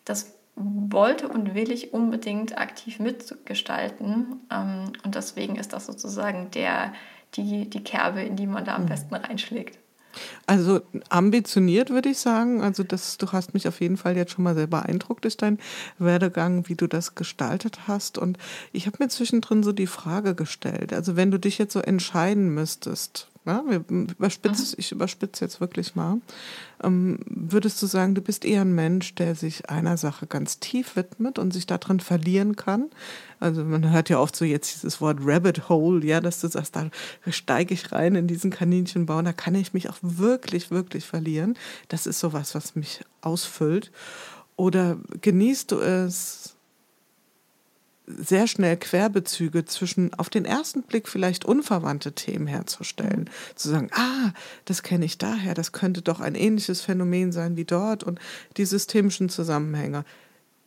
Das wollte und will ich unbedingt aktiv mitgestalten. Ähm, und deswegen ist das sozusagen der, die, die Kerbe, in die man da am mhm. besten reinschlägt. Also ambitioniert würde ich sagen. Also das, du hast mich auf jeden Fall jetzt schon mal sehr beeindruckt durch deinen Werdegang, wie du das gestaltet hast. Und ich habe mir zwischendrin so die Frage gestellt. Also wenn du dich jetzt so entscheiden müsstest, ja, überspitz, ich überspitze jetzt wirklich mal, ähm, würdest du sagen, du bist eher ein Mensch, der sich einer Sache ganz tief widmet und sich darin verlieren kann? Also man hört ja oft so jetzt dieses Wort Rabbit Hole, ja, dass du sagst, da steige ich rein in diesen Kaninchenbau, da kann ich mich auch wirklich, wirklich verlieren. Das ist sowas, was mich ausfüllt. Oder genießt du es, sehr schnell Querbezüge zwischen auf den ersten Blick vielleicht unverwandte Themen herzustellen. Mhm. Zu sagen, ah, das kenne ich daher, das könnte doch ein ähnliches Phänomen sein wie dort und die systemischen Zusammenhänge.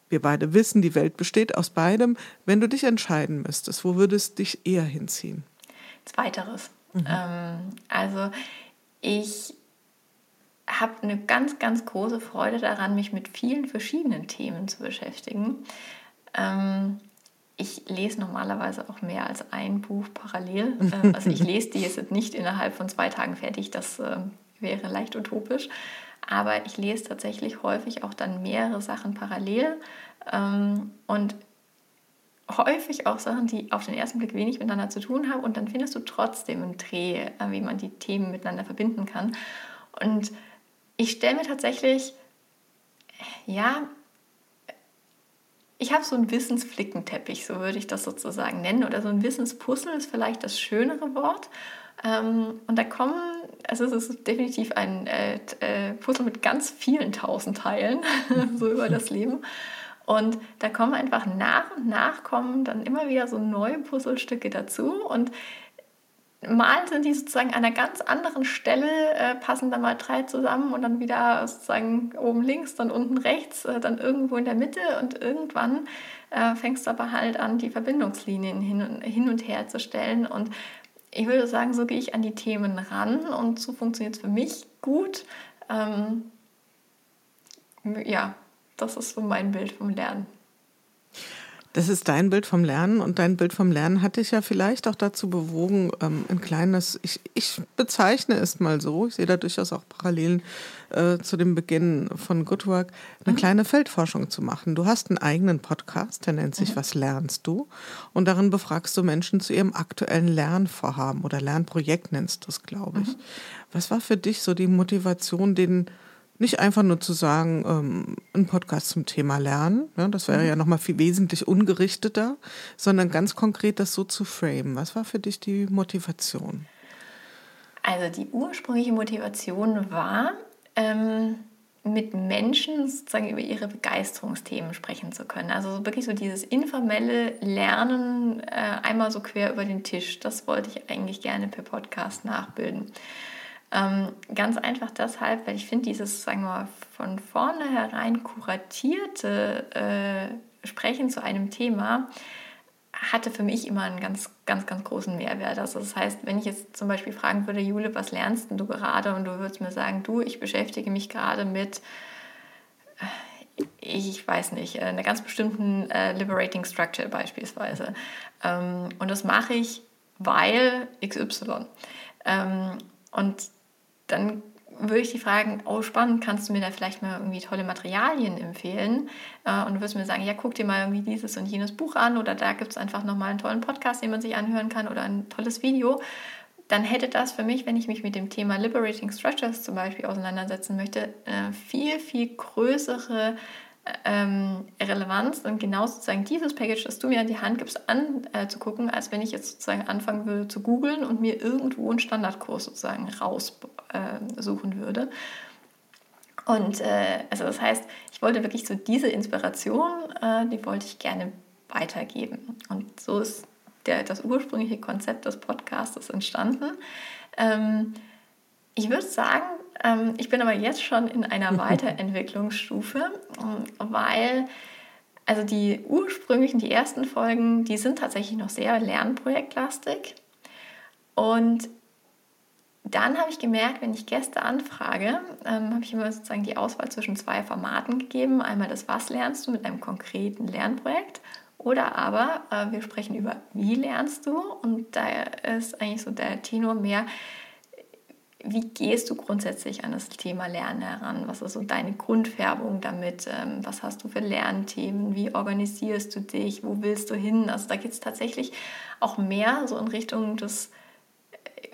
Wir beide wissen, die Welt besteht aus beidem. Wenn du dich entscheiden müsstest, wo würdest du dich eher hinziehen? Zweiteres. Mhm. Ähm, also ich habe eine ganz, ganz große Freude daran, mich mit vielen verschiedenen Themen zu beschäftigen. Ähm, ich lese normalerweise auch mehr als ein Buch parallel. Ähm, also ich lese die jetzt nicht innerhalb von zwei Tagen fertig, das ähm, wäre leicht utopisch. Aber ich lese tatsächlich häufig auch dann mehrere Sachen parallel ähm, und häufig auch Sachen, die auf den ersten Blick wenig miteinander zu tun haben. Und dann findest du trotzdem einen Dreh, äh, wie man die Themen miteinander verbinden kann. Und ich stelle mir tatsächlich, ja, ich habe so einen Wissensflickenteppich, so würde ich das sozusagen nennen, oder so ein Wissenspuzzle ist vielleicht das schönere Wort. Ähm, und da kommen, also es ist definitiv ein äh, äh, Puzzle mit ganz vielen tausend Teilen, so über das Leben. Und da kommen einfach nach und nach kommen dann immer wieder so neue Puzzlestücke dazu. Und mal sind die sozusagen an einer ganz anderen Stelle, äh, passen dann mal drei zusammen und dann wieder sozusagen oben links, dann unten rechts, äh, dann irgendwo in der Mitte und irgendwann äh, fängst du aber halt an, die Verbindungslinien hin und, hin und her zu stellen und ich würde sagen, so gehe ich an die Themen ran und so funktioniert es für mich gut. Ähm, ja, das ist so mein Bild vom Lernen. Das ist dein Bild vom Lernen und dein Bild vom Lernen hat dich ja vielleicht auch dazu bewogen, ähm, ein kleines, ich, ich bezeichne es mal so, ich sehe da durchaus auch Parallelen äh, zu dem Beginn von Good Work, eine mhm. kleine Feldforschung zu machen. Du hast einen eigenen Podcast, der nennt sich mhm. Was lernst du? Und darin befragst du Menschen zu ihrem aktuellen Lernvorhaben oder Lernprojekt nennst du es, glaube ich. Mhm. Was war für dich so die Motivation, den nicht einfach nur zu sagen, ähm, ein Podcast zum Thema Lernen, ja, das wäre mhm. ja nochmal viel wesentlich ungerichteter, sondern ganz konkret das so zu framen. Was war für dich die Motivation? Also die ursprüngliche Motivation war, ähm, mit Menschen sozusagen über ihre Begeisterungsthemen sprechen zu können. Also wirklich so dieses informelle Lernen äh, einmal so quer über den Tisch. Das wollte ich eigentlich gerne per Podcast nachbilden. Ähm, ganz einfach deshalb, weil ich finde, dieses, sagen wir mal, von vornherein kuratierte äh, Sprechen zu einem Thema hatte für mich immer einen ganz, ganz, ganz großen Mehrwert. Also das heißt, wenn ich jetzt zum Beispiel fragen würde, Jule, was lernst du gerade? Und du würdest mir sagen, du, ich beschäftige mich gerade mit, äh, ich weiß nicht, äh, einer ganz bestimmten äh, Liberating Structure beispielsweise. Ähm, und das mache ich, weil XY. Ähm, und dann würde ich die fragen, oh spannend, kannst du mir da vielleicht mal irgendwie tolle Materialien empfehlen? Äh, und du wirst mir sagen, ja, guck dir mal irgendwie dieses und jenes Buch an oder da gibt es einfach nochmal einen tollen Podcast, den man sich anhören kann oder ein tolles Video. Dann hätte das für mich, wenn ich mich mit dem Thema Liberating Structures zum Beispiel auseinandersetzen möchte, äh, viel, viel größere ähm, Relevanz und genau sozusagen dieses Package, das du mir an die Hand gibst, anzugucken, äh, als wenn ich jetzt sozusagen anfangen würde zu googeln und mir irgendwo einen Standardkurs sozusagen raussuchen äh, würde. Und äh, also das heißt, ich wollte wirklich so diese Inspiration, äh, die wollte ich gerne weitergeben. Und so ist der, das ursprüngliche Konzept des Podcasts entstanden. Ähm, ich würde sagen, ähm, ich bin aber jetzt schon in einer Weiterentwicklungsstufe, ähm, weil Also die ursprünglichen, die ersten Folgen, die sind tatsächlich noch sehr lernprojektlastig. Und dann habe ich gemerkt, wenn ich Gäste anfrage, ähm, habe ich immer sozusagen die Auswahl zwischen zwei Formaten gegeben. Einmal das Was lernst du mit einem konkreten Lernprojekt oder aber äh, wir sprechen über Wie lernst du und da ist eigentlich so der Tenor mehr, wie gehst du grundsätzlich an das Thema Lernen heran? Was ist so deine Grundfärbung damit? Ähm, was hast du für Lernthemen? Wie organisierst du dich? Wo willst du hin? Also da geht es tatsächlich auch mehr so in Richtung des, äh,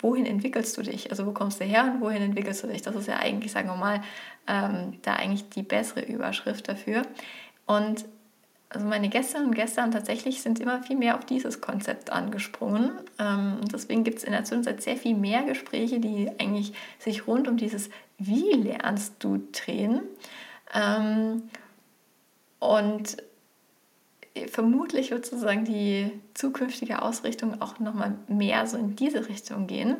wohin entwickelst du dich? Also wo kommst du her und wohin entwickelst du dich? Das ist ja eigentlich, sagen wir mal, ähm, da eigentlich die bessere Überschrift dafür. Und also meine Gäste und Gäste tatsächlich sind immer viel mehr auf dieses Konzept angesprungen. Ähm, deswegen gibt es in der Zwischenzeit sehr viel mehr Gespräche, die eigentlich sich rund um dieses Wie lernst du drehen. Ähm, und vermutlich wird sozusagen die zukünftige Ausrichtung auch nochmal mehr so in diese Richtung gehen.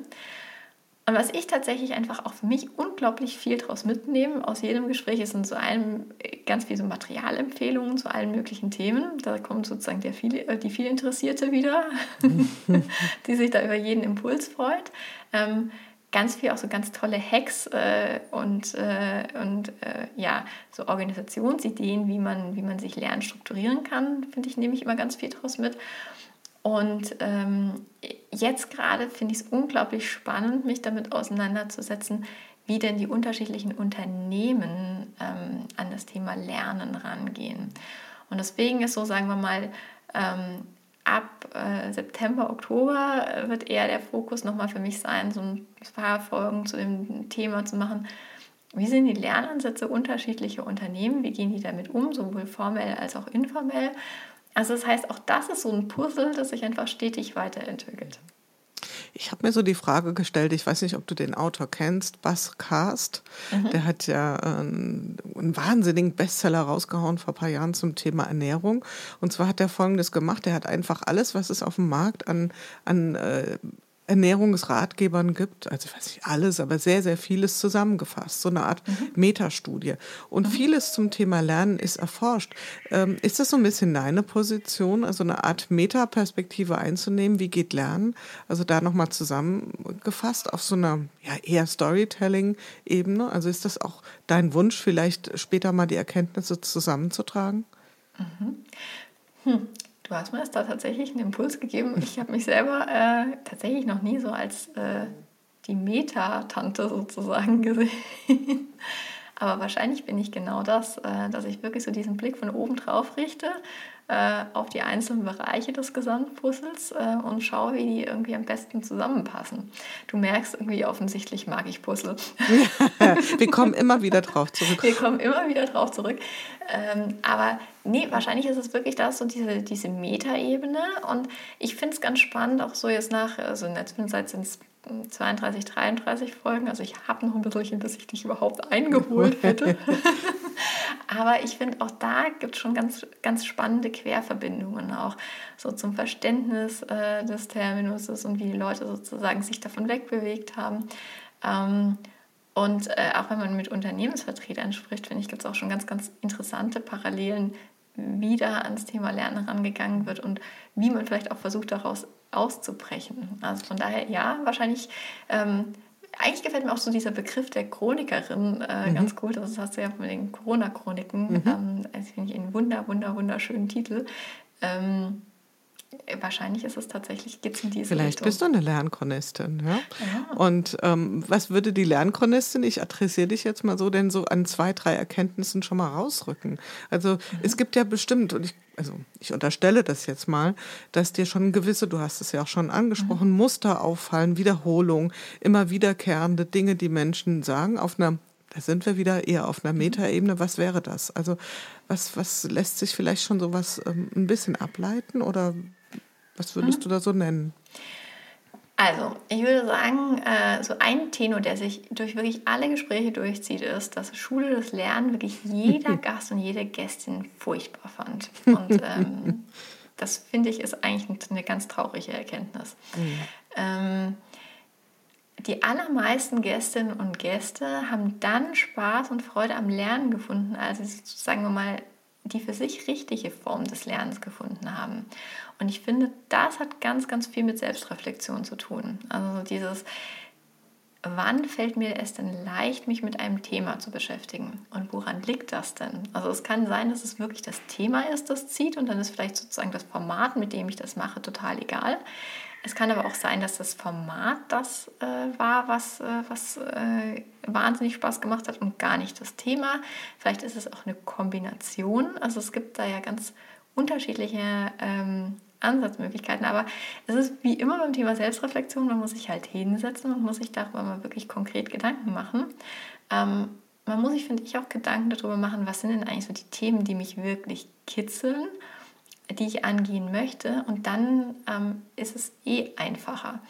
Und was ich tatsächlich einfach auch für mich unglaublich viel daraus mitnehme aus jedem Gespräch, ist in so einem ganz viel so Materialempfehlungen zu allen möglichen Themen. Da kommt sozusagen der viel, äh, die viel Interessierte wieder, die sich da über jeden Impuls freut. Ähm, ganz viel auch so ganz tolle Hacks äh, und, äh, und äh, ja, so Organisationsideen, wie man, wie man sich Lernen strukturieren kann, finde ich, nehme ich immer ganz viel daraus mit. Und ähm, jetzt gerade finde ich es unglaublich spannend, mich damit auseinanderzusetzen, wie denn die unterschiedlichen Unternehmen ähm, an das Thema Lernen rangehen. Und deswegen ist so, sagen wir mal, ähm, ab äh, September, Oktober äh, wird eher der Fokus nochmal für mich sein, so ein paar Folgen zu dem Thema zu machen. Wie sind die Lernansätze unterschiedlicher Unternehmen? Wie gehen die damit um, sowohl formell als auch informell? Also das heißt, auch das ist so ein Puzzle, das sich einfach stetig weiterentwickelt. Ich habe mir so die Frage gestellt, ich weiß nicht, ob du den Autor kennst, Bas Cast. Mhm. Der hat ja einen, äh, einen wahnsinnigen Bestseller rausgehauen vor ein paar Jahren zum Thema Ernährung. Und zwar hat er Folgendes gemacht. Er hat einfach alles, was es auf dem Markt an, an äh, Ernährungsratgebern gibt, also ich weiß nicht alles, aber sehr, sehr vieles zusammengefasst, so eine Art mhm. Metastudie. Und mhm. vieles zum Thema Lernen ist erforscht. Ähm, ist das so ein bisschen deine Position, also eine Art Metaperspektive einzunehmen? Wie geht Lernen? Also da nochmal zusammengefasst auf so einer ja, eher Storytelling-Ebene. Also ist das auch dein Wunsch, vielleicht später mal die Erkenntnisse zusammenzutragen? Mhm. Hm. Du hast mir das da tatsächlich einen Impuls gegeben. Ich habe mich selber äh, tatsächlich noch nie so als äh, die Meta-Tante sozusagen gesehen. Aber wahrscheinlich bin ich genau das, äh, dass ich wirklich so diesen Blick von oben drauf richte äh, auf die einzelnen Bereiche des Gesamtpuzzles äh, und schaue, wie die irgendwie am besten zusammenpassen. Du merkst irgendwie offensichtlich mag ich Puzzle. Wir kommen immer wieder drauf zurück. Wir kommen immer wieder drauf zurück. Ähm, aber nee, wahrscheinlich ist es wirklich das, so diese, diese Metaebene. Und ich finde es ganz spannend, auch so jetzt nach, also in der Zwischenzeit sind es 32, 33 Folgen. Also ich habe noch ein bisschen, bis ich dich überhaupt eingeholt hätte. Aber ich finde, auch da gibt es schon ganz, ganz spannende Querverbindungen auch so zum Verständnis äh, des Terminuses und wie die Leute sozusagen sich davon wegbewegt haben. Ähm, und äh, auch wenn man mit Unternehmensvertretern spricht, finde ich, gibt es auch schon ganz, ganz interessante Parallelen, wie da ans Thema Lernen rangegangen wird und wie man vielleicht auch versucht, daraus auszubrechen. Also von daher, ja, wahrscheinlich. Ähm, eigentlich gefällt mir auch so dieser Begriff der Chronikerin äh, mhm. ganz gut. Das hast du ja mit den Corona-Chroniken. Mhm. Ähm, das finde ich einen wunder, wunder, wunderschönen Titel. Ähm, wahrscheinlich ist es tatsächlich, geht es in diese Vielleicht Richtung. bist du eine Lernchronistin. Ja? ja. Und ähm, was würde die Lernchronistin, ich adressiere dich jetzt mal so, denn so an zwei, drei Erkenntnissen schon mal rausrücken? Also mhm. es gibt ja bestimmt, und ich, also ich unterstelle das jetzt mal, dass dir schon gewisse, du hast es ja auch schon angesprochen, mhm. Muster auffallen, Wiederholung, immer wiederkehrende Dinge, die Menschen sagen, auf einer da sind wir wieder eher auf einer mhm. Metaebene. Was wäre das? Also was, was lässt sich vielleicht schon sowas ähm, ein bisschen ableiten oder was würdest mhm. du da so nennen? Also, ich würde sagen, äh, so ein Tenor, der sich durch wirklich alle Gespräche durchzieht, ist, dass Schule das Lernen wirklich jeder Gast und jede Gästin furchtbar fand. Und ähm, das finde ich ist eigentlich eine ganz traurige Erkenntnis. Mhm. Ähm, die allermeisten Gästinnen und Gäste haben dann Spaß und Freude am Lernen gefunden, als sie, sagen wir mal, die für sich richtige Form des Lernens gefunden haben. Und ich finde, das hat ganz, ganz viel mit Selbstreflexion zu tun. Also dieses, wann fällt mir es denn leicht, mich mit einem Thema zu beschäftigen? Und woran liegt das denn? Also es kann sein, dass es wirklich das Thema ist, das zieht und dann ist vielleicht sozusagen das Format, mit dem ich das mache, total egal. Es kann aber auch sein, dass das Format das äh, war, was, äh, was äh, wahnsinnig Spaß gemacht hat und gar nicht das Thema. Vielleicht ist es auch eine Kombination. Also es gibt da ja ganz unterschiedliche ähm, Ansatzmöglichkeiten. Aber es ist wie immer beim Thema Selbstreflexion, man muss sich halt hinsetzen und muss sich darüber mal wirklich konkret Gedanken machen. Ähm, man muss sich, finde ich, auch Gedanken darüber machen, was sind denn eigentlich so die Themen, die mich wirklich kitzeln die ich angehen möchte. Und dann ähm, ist es eh einfacher,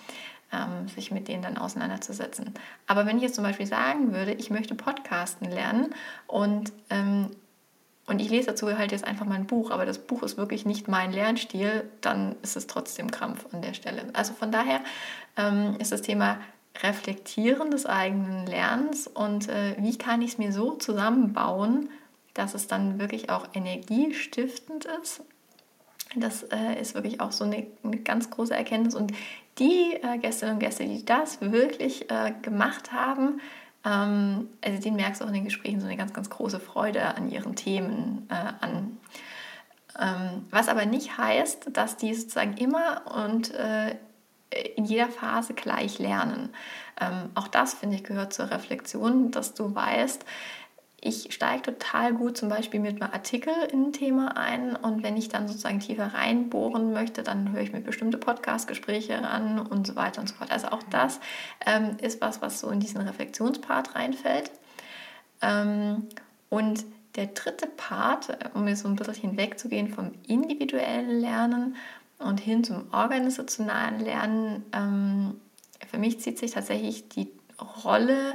ähm, sich mit denen dann auseinanderzusetzen. Aber wenn ich jetzt zum Beispiel sagen würde, ich möchte Podcasten lernen und, ähm, und ich lese dazu halt jetzt einfach mal ein Buch, aber das Buch ist wirklich nicht mein Lernstil, dann ist es trotzdem Krampf an der Stelle. Also von daher ähm, ist das Thema Reflektieren des eigenen Lernens und äh, wie kann ich es mir so zusammenbauen, dass es dann wirklich auch energiestiftend ist das äh, ist wirklich auch so eine, eine, ganz große Erkenntnis. Und die äh, Gästinnen und Gäste, die das wirklich äh, gemacht haben, ähm, also den merkst du auch in den Gesprächen so eine ganz, ganz große Freude an ihren Themen äh, an. Ähm, was aber nicht heißt, dass die sozusagen immer und äh, in jeder Phase gleich lernen. Ähm, auch das, finde ich, gehört zur Reflexion, dass du weißt, ich steige total gut zum Beispiel mit einem Artikel in ein Thema ein und wenn ich dann sozusagen tiefer reinbohren möchte, dann höre ich mir bestimmte Podcast-Gespräche an und so weiter und so fort. Also auch das ähm, ist was, was so in diesen Reflexionspart reinfällt. Ähm, und der dritte Part, um jetzt so ein bisschen hinwegzugehen vom individuellen Lernen und hin zum organisationalen Lernen, ähm, für mich zieht sich tatsächlich die Rolle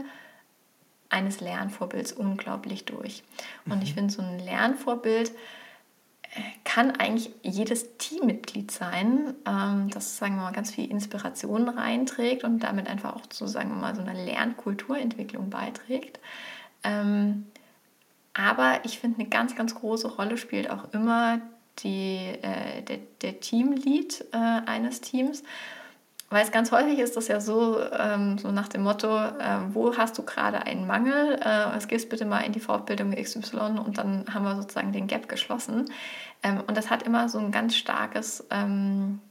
eines Lernvorbilds unglaublich durch. Und mhm. ich finde, so ein Lernvorbild äh, kann eigentlich jedes Teammitglied sein, ähm, das sagen wir mal ganz viel Inspiration reinträgt und damit einfach auch zu sagen wir mal so eine Lernkulturentwicklung beiträgt. Ähm, aber ich finde, eine ganz, ganz große Rolle spielt auch immer die, äh, der, der Teamlead äh, eines Teams. Weil es ganz häufig ist das ja so, ähm, so nach dem Motto, äh, wo hast du gerade einen Mangel? Äh, es gehst bitte mal in die Fortbildung XY und dann haben wir sozusagen den Gap geschlossen. Ähm, und das hat immer so ein ganz starkes ähm,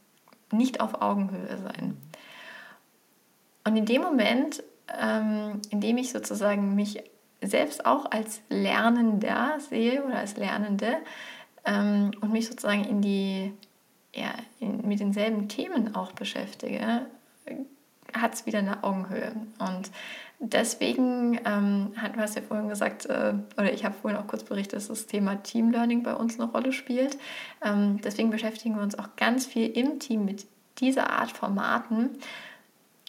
nicht auf Augenhöhe sein. Und in dem Moment, ähm, in dem ich sozusagen mich selbst auch als Lernender sehe oder als Lernende ähm, und mich sozusagen in die ja, mit denselben Themen auch beschäftige, hat es wieder eine Augenhöhe. Und deswegen ähm, hat, hast ja vorhin gesagt, äh, oder ich habe vorhin auch kurz berichtet, dass das Thema Team Learning bei uns eine Rolle spielt. Ähm, deswegen beschäftigen wir uns auch ganz viel im Team mit dieser Art Formaten,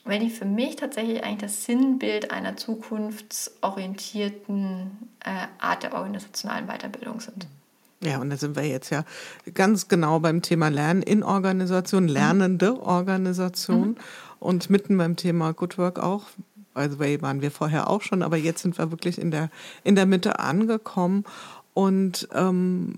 weil die für mich tatsächlich eigentlich das Sinnbild einer zukunftsorientierten äh, Art der organisationalen Weiterbildung sind. Ja, und da sind wir jetzt ja ganz genau beim Thema Lernen in Organisation, mhm. lernende Organisation mhm. und mitten beim Thema Good Work auch. By the way, waren wir vorher auch schon, aber jetzt sind wir wirklich in der, in der Mitte angekommen. Und ähm,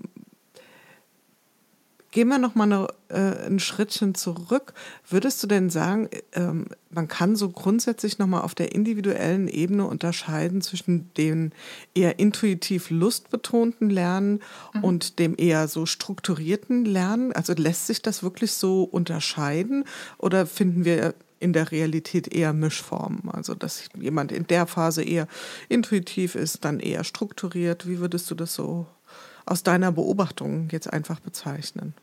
Gehen wir noch mal eine, äh, ein Schrittchen zurück. Würdest du denn sagen, ähm, man kann so grundsätzlich noch mal auf der individuellen Ebene unterscheiden zwischen dem eher intuitiv lustbetonten Lernen mhm. und dem eher so strukturierten Lernen? Also lässt sich das wirklich so unterscheiden oder finden wir in der Realität eher Mischformen? Also dass jemand in der Phase eher intuitiv ist, dann eher strukturiert. Wie würdest du das so aus deiner Beobachtung jetzt einfach bezeichnen?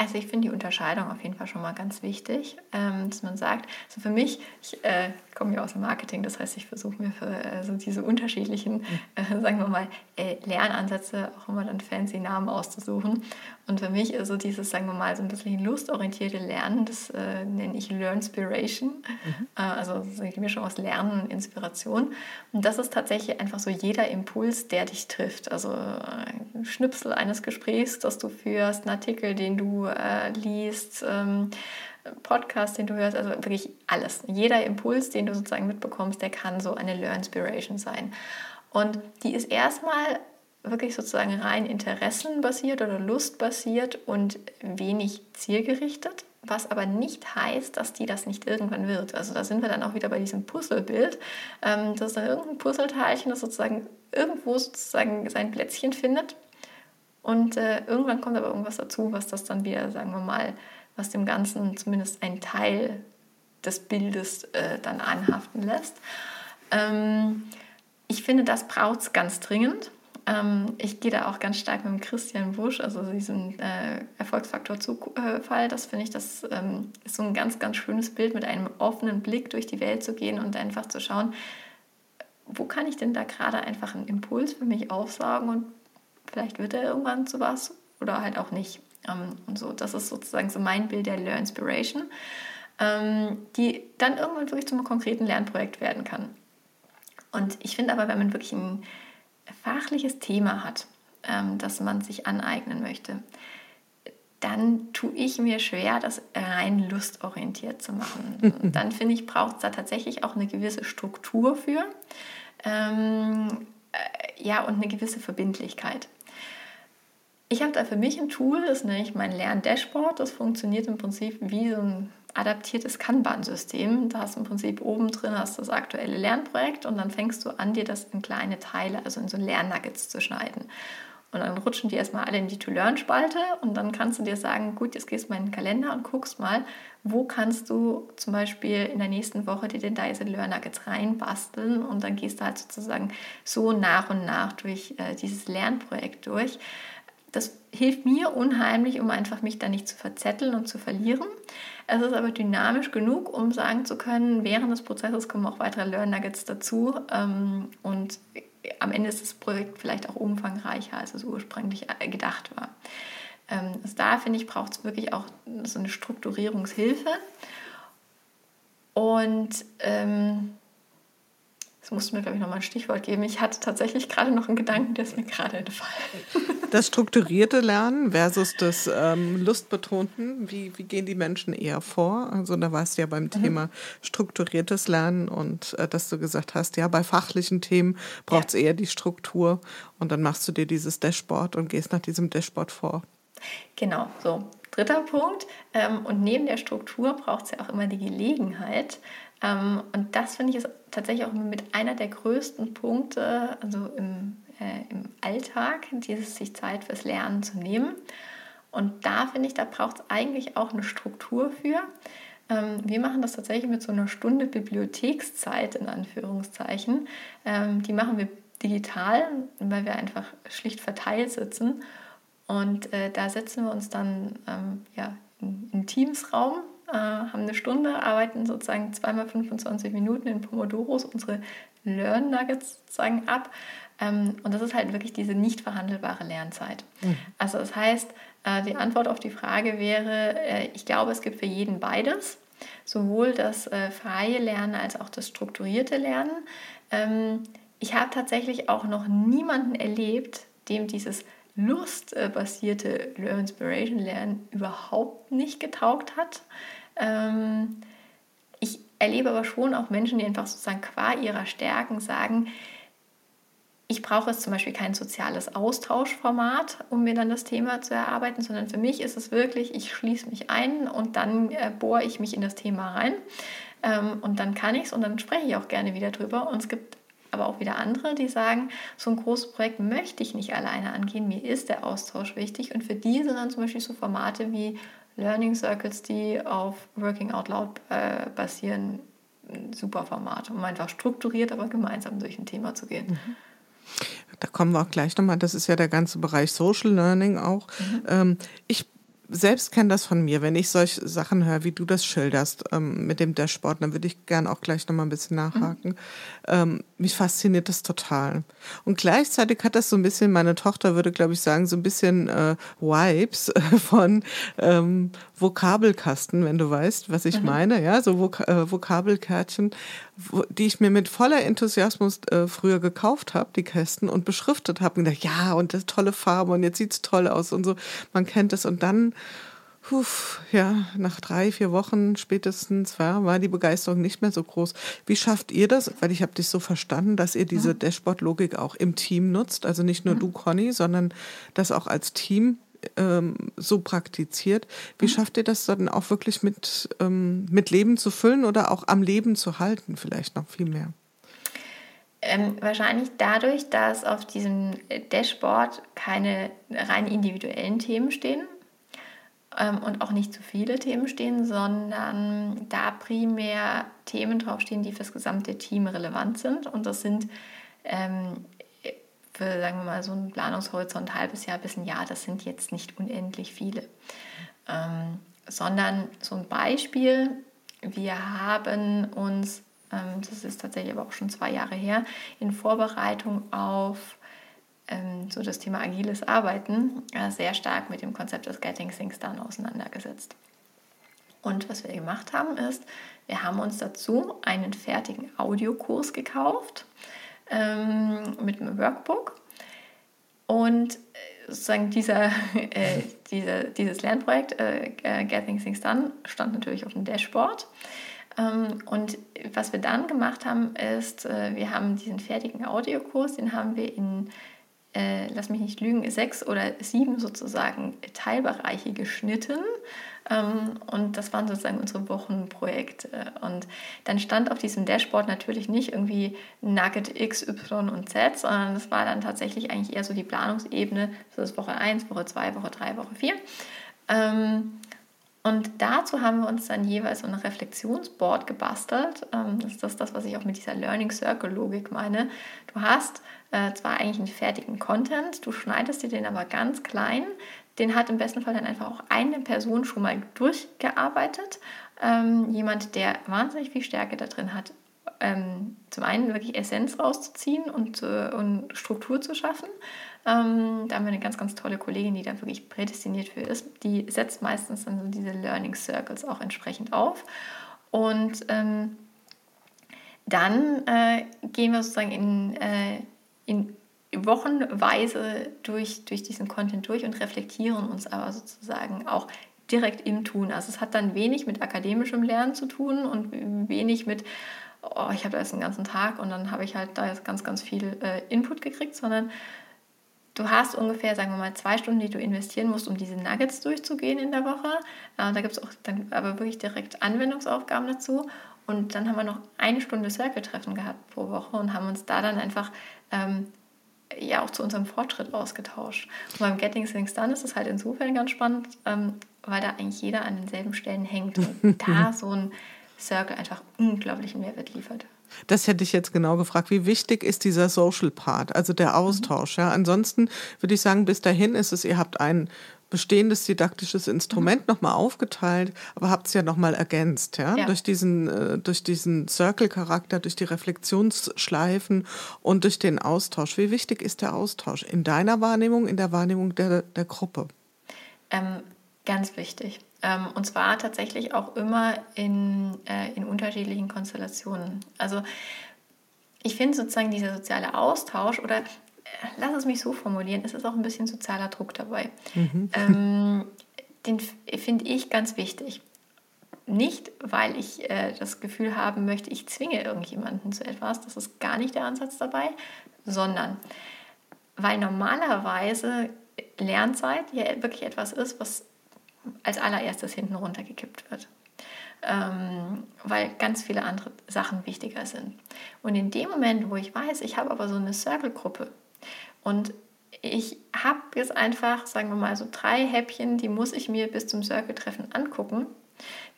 Also ich finde die Unterscheidung auf jeden Fall schon mal ganz wichtig, ähm, dass man sagt, also für mich, ich äh, komme ja aus dem Marketing, das heißt, ich versuche mir für äh, so diese unterschiedlichen, äh, sagen wir mal, äh, Lernansätze auch immer dann fancy Namen auszusuchen. Und für mich ist so dieses, sagen wir mal, so ein bisschen lustorientierte Lernen, das äh, nenne ich Learnspiration, mhm. Äh, also so die Mischung aus Lernen und Inspiration. Und das ist tatsächlich einfach so jeder Impuls, der dich trifft. Also ein Schnipsel eines Gesprächs, das du führst, ein Artikel, den du äh, liest, ähm, Podcast, den du hörst, also wirklich alles. Jeder Impuls, den du sozusagen mitbekommst, der kann so eine Learn Inspiration sein. Und die ist erstmal wirklich sozusagen rein interessenbasiert oder lustbasiert und wenig zielgerichtet, was aber nicht heißt, dass die das nicht irgendwann wird. Also da sind wir dann auch wieder bei diesem Puzzlebild. Ähm, das ist dann irgendein Puzzleteilchen, das sozusagen irgendwo sozusagen sein Plätzchen findet. Und äh, irgendwann kommt aber irgendwas dazu, was das dann wieder, sagen wir mal, was dem Ganzen zumindest einen Teil des Bildes äh, dann anhaften lässt. Ähm, ich finde, das braucht es ganz dringend. Ähm, ich gehe da auch ganz stark mit Christian Busch, also diesem äh, Erfolgsfaktor Zufall. Das finde ich, das ähm, ist so ein ganz, ganz schönes Bild, mit einem offenen Blick durch die Welt zu gehen und einfach zu schauen, wo kann ich denn da gerade einfach einen Impuls für mich aufsaugen und vielleicht wird er irgendwann zu was oder halt auch nicht. Ähm, und so, das ist sozusagen so mein Bild der Learn Inspiration, ähm, die dann irgendwann wirklich zum konkreten Lernprojekt werden kann. Und ich finde aber, wenn man wirklich ein fachliches Thema hat, ähm, das man sich aneignen möchte, dann tue ich mir schwer, das rein lustorientiert zu machen. dann finde ich, braucht es da tatsächlich auch eine gewisse Struktur für. Ähm, äh, ja, und eine gewisse Verbindlichkeit. Ich habe da für mich ein Tool, das nenne ich mein Lern-Dashboard. Das funktioniert im Prinzip wie so ein adaptiertes Kanban-System. Da hast du im Prinzip oben drin hast das aktuelle Lernprojekt und dann fängst du an, dir das in kleine Teile, also in so Lernnuggets zu schneiden. Und dann rutschen die erstmal alle in die To-Learn-Spalte und dann kannst du dir sagen, gut, jetzt gehst du mal in den Kalender und guckst mal, wo kannst du zum Beispiel in der nächsten Woche dir denn da diese Learn-Nuggets reinbasteln und dann gehst du halt sozusagen so nach und nach durch äh, dieses Lernprojekt durch das hilft mir unheimlich, um einfach mich da nicht zu verzetteln und zu verlieren. Es ist aber dynamisch genug, um sagen zu können, während des Prozesses kommen auch weitere Learn Nuggets dazu. Ähm, und am Ende ist das Projekt vielleicht auch umfangreicher, als es ursprünglich äh, gedacht war. Ähm, also da finde ich, braucht es wirklich auch so eine Strukturierungshilfe. Und ähm, Jetzt musst du mir, glaube ich, nochmal ein Stichwort geben. Ich hatte tatsächlich gerade noch einen Gedanken, der ist mir gerade entfallen. Das strukturierte Lernen versus das ähm, lustbetonten, wie, wie gehen die Menschen eher vor? Also da warst du ja beim mhm. Thema strukturiertes Lernen und äh, dass du gesagt hast, ja, bei fachlichen Themen braucht es ja. eher die Struktur und dann machst du dir dieses Dashboard und gehst nach diesem Dashboard vor. Genau, so. Dritter Punkt. Ähm, und neben der Struktur braucht es ja auch immer die Gelegenheit, ähm, und das finde ich ist tatsächlich auch mit einer der größten Punkte, also im, äh, im Alltag, dieses sich Zeit fürs Lernen zu nehmen. Und da finde ich, da braucht es eigentlich auch eine Struktur für. Ähm, wir machen das tatsächlich mit so einer Stunde Bibliothekszeit in Anführungszeichen. Ähm, die machen wir digital, weil wir einfach schlicht verteilt sitzen. Und äh, da setzen wir uns dann ähm, ja, in, in Teamsraum äh, haben eine Stunde, arbeiten sozusagen zweimal 25 Minuten in Pomodoros unsere Learn Nuggets sozusagen ab. Ähm, und das ist halt wirklich diese nicht verhandelbare Lernzeit. Mhm. Also das heißt, äh, die Antwort auf die Frage wäre, äh, ich glaube, es gibt für jeden beides. Sowohl das freie Lernen als auch das strukturierte Lernen. Ähm, ich habe tatsächlich auch noch niemanden erlebt, dem dieses lustbasierte Learn Inspiration Lernen überhaupt nicht getaugt hat. Ähm, ich erlebe aber schon auch Menschen, die einfach sozusagen qua ihrer Stärken sagen, ich brauche jetzt zum Beispiel kein soziales Austauschformat, um mir dann das Thema zu erarbeiten, sondern für mich ist es wirklich, ich schließe mich ein und dann äh, bohre ich mich in das Thema rein. Ähm, und dann kann ich es und dann spreche ich auch gerne wieder drüber. Und es gibt aber auch wieder andere, die sagen, so ein großes Projekt möchte ich nicht alleine angehen, mir ist der Austausch wichtig. Und für die sind dann zum Beispiel so Formate wie Learning Circles, die auf Working Out Loud äh, basieren, ein super Format, um einfach strukturiert, aber gemeinsam durch ein Thema zu gehen. Mhm. Da kommen wir auch gleich nochmal, das ist ja der ganze Bereich Social Learning auch. Mhm. Ähm, ich selbst kenne das von mir, wenn ich solche Sachen höre, wie du das schilderst ähm, mit dem Dashboard, dann würde ich gerne auch gleich nochmal ein bisschen nachhaken. Mhm. Ähm, mich fasziniert das total. Und gleichzeitig hat das so ein bisschen, meine Tochter würde, glaube ich, sagen, so ein bisschen äh, Vibes äh, von ähm, Vokabelkasten, wenn du weißt, was ich mhm. meine, ja, so Vok äh, Vokabelkärtchen, die ich mir mit voller Enthusiasmus äh, früher gekauft habe, die Kästen, und beschriftet habe und gedacht, ja, und das tolle Farbe und jetzt sieht's toll aus und so. Man kennt es und dann puh, ja, nach drei, vier Wochen spätestens ja, war die Begeisterung nicht mehr so groß. Wie schafft ihr das? Weil ich habe dich so verstanden, dass ihr diese mhm. Dashboard-Logik auch im Team nutzt. Also nicht nur mhm. du, Conny, sondern das auch als Team ähm, so praktiziert. Wie mhm. schafft ihr das dann auch wirklich mit, ähm, mit Leben zu füllen oder auch am Leben zu halten, vielleicht noch viel mehr? Ähm, wahrscheinlich dadurch, dass auf diesem Dashboard keine rein individuellen Themen stehen ähm, und auch nicht zu viele Themen stehen, sondern da primär Themen draufstehen, die für das gesamte Team relevant sind. Und das sind ähm, für, sagen wir mal, so einen Planungshorizont, ein halbes Jahr bis ein Jahr, das sind jetzt nicht unendlich viele. Ähm, sondern so ein Beispiel, wir haben uns, ähm, das ist tatsächlich aber auch schon zwei Jahre her, in Vorbereitung auf ähm, so das Thema agiles Arbeiten äh, sehr stark mit dem Konzept des Getting Things Done auseinandergesetzt. Und was wir gemacht haben, ist, wir haben uns dazu einen fertigen Audiokurs gekauft ähm, mit einem Workbook. Und äh, sozusagen dieser, äh, dieser, dieses Lernprojekt, äh, äh, Getting Things Done, stand natürlich auf dem Dashboard. Ähm, und was wir dann gemacht haben, ist, äh, wir haben diesen fertigen Audiokurs, den haben wir in äh, lass mich nicht lügen, sechs oder sieben sozusagen Teilbereiche geschnitten. Ähm, und das waren sozusagen unsere Wochenprojekte. Und dann stand auf diesem Dashboard natürlich nicht irgendwie Nugget X, Y und Z, sondern es war dann tatsächlich eigentlich eher so die Planungsebene, so das Woche 1, Woche 2, Woche 3, Woche 4. Ähm, und dazu haben wir uns dann jeweils so ein Reflexionsboard gebastelt. Ähm, das ist das, was ich auch mit dieser Learning Circle Logik meine. Du hast äh, zwar eigentlich einen fertigen Content, du schneidest dir den aber ganz klein. Den hat im besten Fall dann einfach auch eine Person schon mal durchgearbeitet. Ähm, jemand, der wahnsinnig viel Stärke da drin hat, ähm, zum einen wirklich Essenz rauszuziehen und, äh, und Struktur zu schaffen. Ähm, da haben wir eine ganz, ganz tolle Kollegin, die da wirklich prädestiniert für ist. Die setzt meistens dann so diese Learning Circles auch entsprechend auf. Und ähm, dann äh, gehen wir sozusagen in, äh, in wochenweise durch, durch diesen Content durch und reflektieren uns aber sozusagen auch direkt im Tun. Also es hat dann wenig mit akademischem Lernen zu tun und wenig mit, oh, ich habe da jetzt einen ganzen Tag und dann habe ich halt da jetzt ganz, ganz viel äh, Input gekriegt, sondern du hast ungefähr, sagen wir mal, zwei Stunden, die du investieren musst, um diese Nuggets durchzugehen in der Woche. Äh, da gibt es auch dann aber wirklich direkt Anwendungsaufgaben dazu. Und dann haben wir noch eine Stunde Circle-Treffen gehabt pro Woche und haben uns da dann einfach ähm, ja auch zu unserem Fortschritt ausgetauscht. Und beim Getting Things Done ist es halt insofern ganz spannend, ähm, weil da eigentlich jeder an denselben Stellen hängt und da so ein Circle einfach unglaublichen Mehrwert liefert. Das hätte ich jetzt genau gefragt. Wie wichtig ist dieser Social Part, also der Austausch? Ja, ansonsten würde ich sagen, bis dahin ist es, ihr habt ein bestehendes didaktisches Instrument mhm. nochmal aufgeteilt, aber habt es ja nochmal ergänzt, ja? ja? Durch diesen, äh, durch diesen Circle-Charakter, durch die Reflexionsschleifen und durch den Austausch. Wie wichtig ist der Austausch in deiner Wahrnehmung, in der Wahrnehmung der, der Gruppe? Ähm, ganz wichtig. Ähm, und zwar tatsächlich auch immer in, äh, in unterschiedlichen Konstellationen. Also ich finde sozusagen dieser soziale Austausch oder lass es mich so formulieren, es ist auch ein bisschen sozialer Druck dabei. Mhm. Ähm, den finde ich ganz wichtig. Nicht, weil ich äh, das Gefühl haben möchte, ich zwinge irgendjemanden zu etwas, das ist gar nicht der Ansatz dabei, sondern weil normalerweise Lernzeit ja wirklich etwas ist, was als allererstes hinten runtergekippt wird. Ähm, weil ganz viele andere Sachen wichtiger sind. Und in dem Moment, wo ich weiß, ich habe aber so eine Circle-Gruppe, und ich habe jetzt einfach, sagen wir mal, so drei Häppchen, die muss ich mir bis zum Circle-Treffen angucken,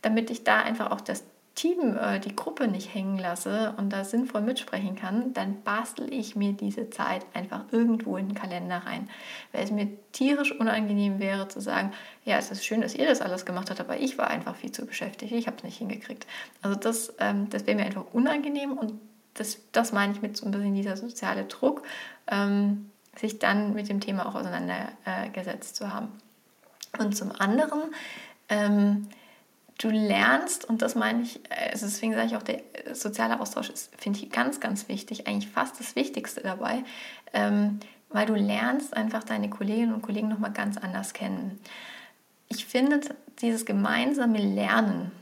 damit ich da einfach auch das Team, äh, die Gruppe nicht hängen lasse und da sinnvoll mitsprechen kann, dann bastel ich mir diese Zeit einfach irgendwo in den Kalender rein. Weil es mir tierisch unangenehm wäre zu sagen, ja, es ist schön, dass ihr das alles gemacht habt, aber ich war einfach viel zu beschäftigt, ich habe es nicht hingekriegt. Also das, ähm, das wäre mir einfach unangenehm und das, das meine ich mit so ein bisschen dieser soziale Druck. Ähm, sich dann mit dem Thema auch auseinandergesetzt zu haben. Und zum anderen, ähm, du lernst, und das meine ich, also deswegen sage ich auch, der soziale Austausch ist, finde ich, ganz, ganz wichtig, eigentlich fast das Wichtigste dabei, ähm, weil du lernst einfach deine Kolleginnen und Kollegen nochmal ganz anders kennen. Ich finde dieses gemeinsame Lernen,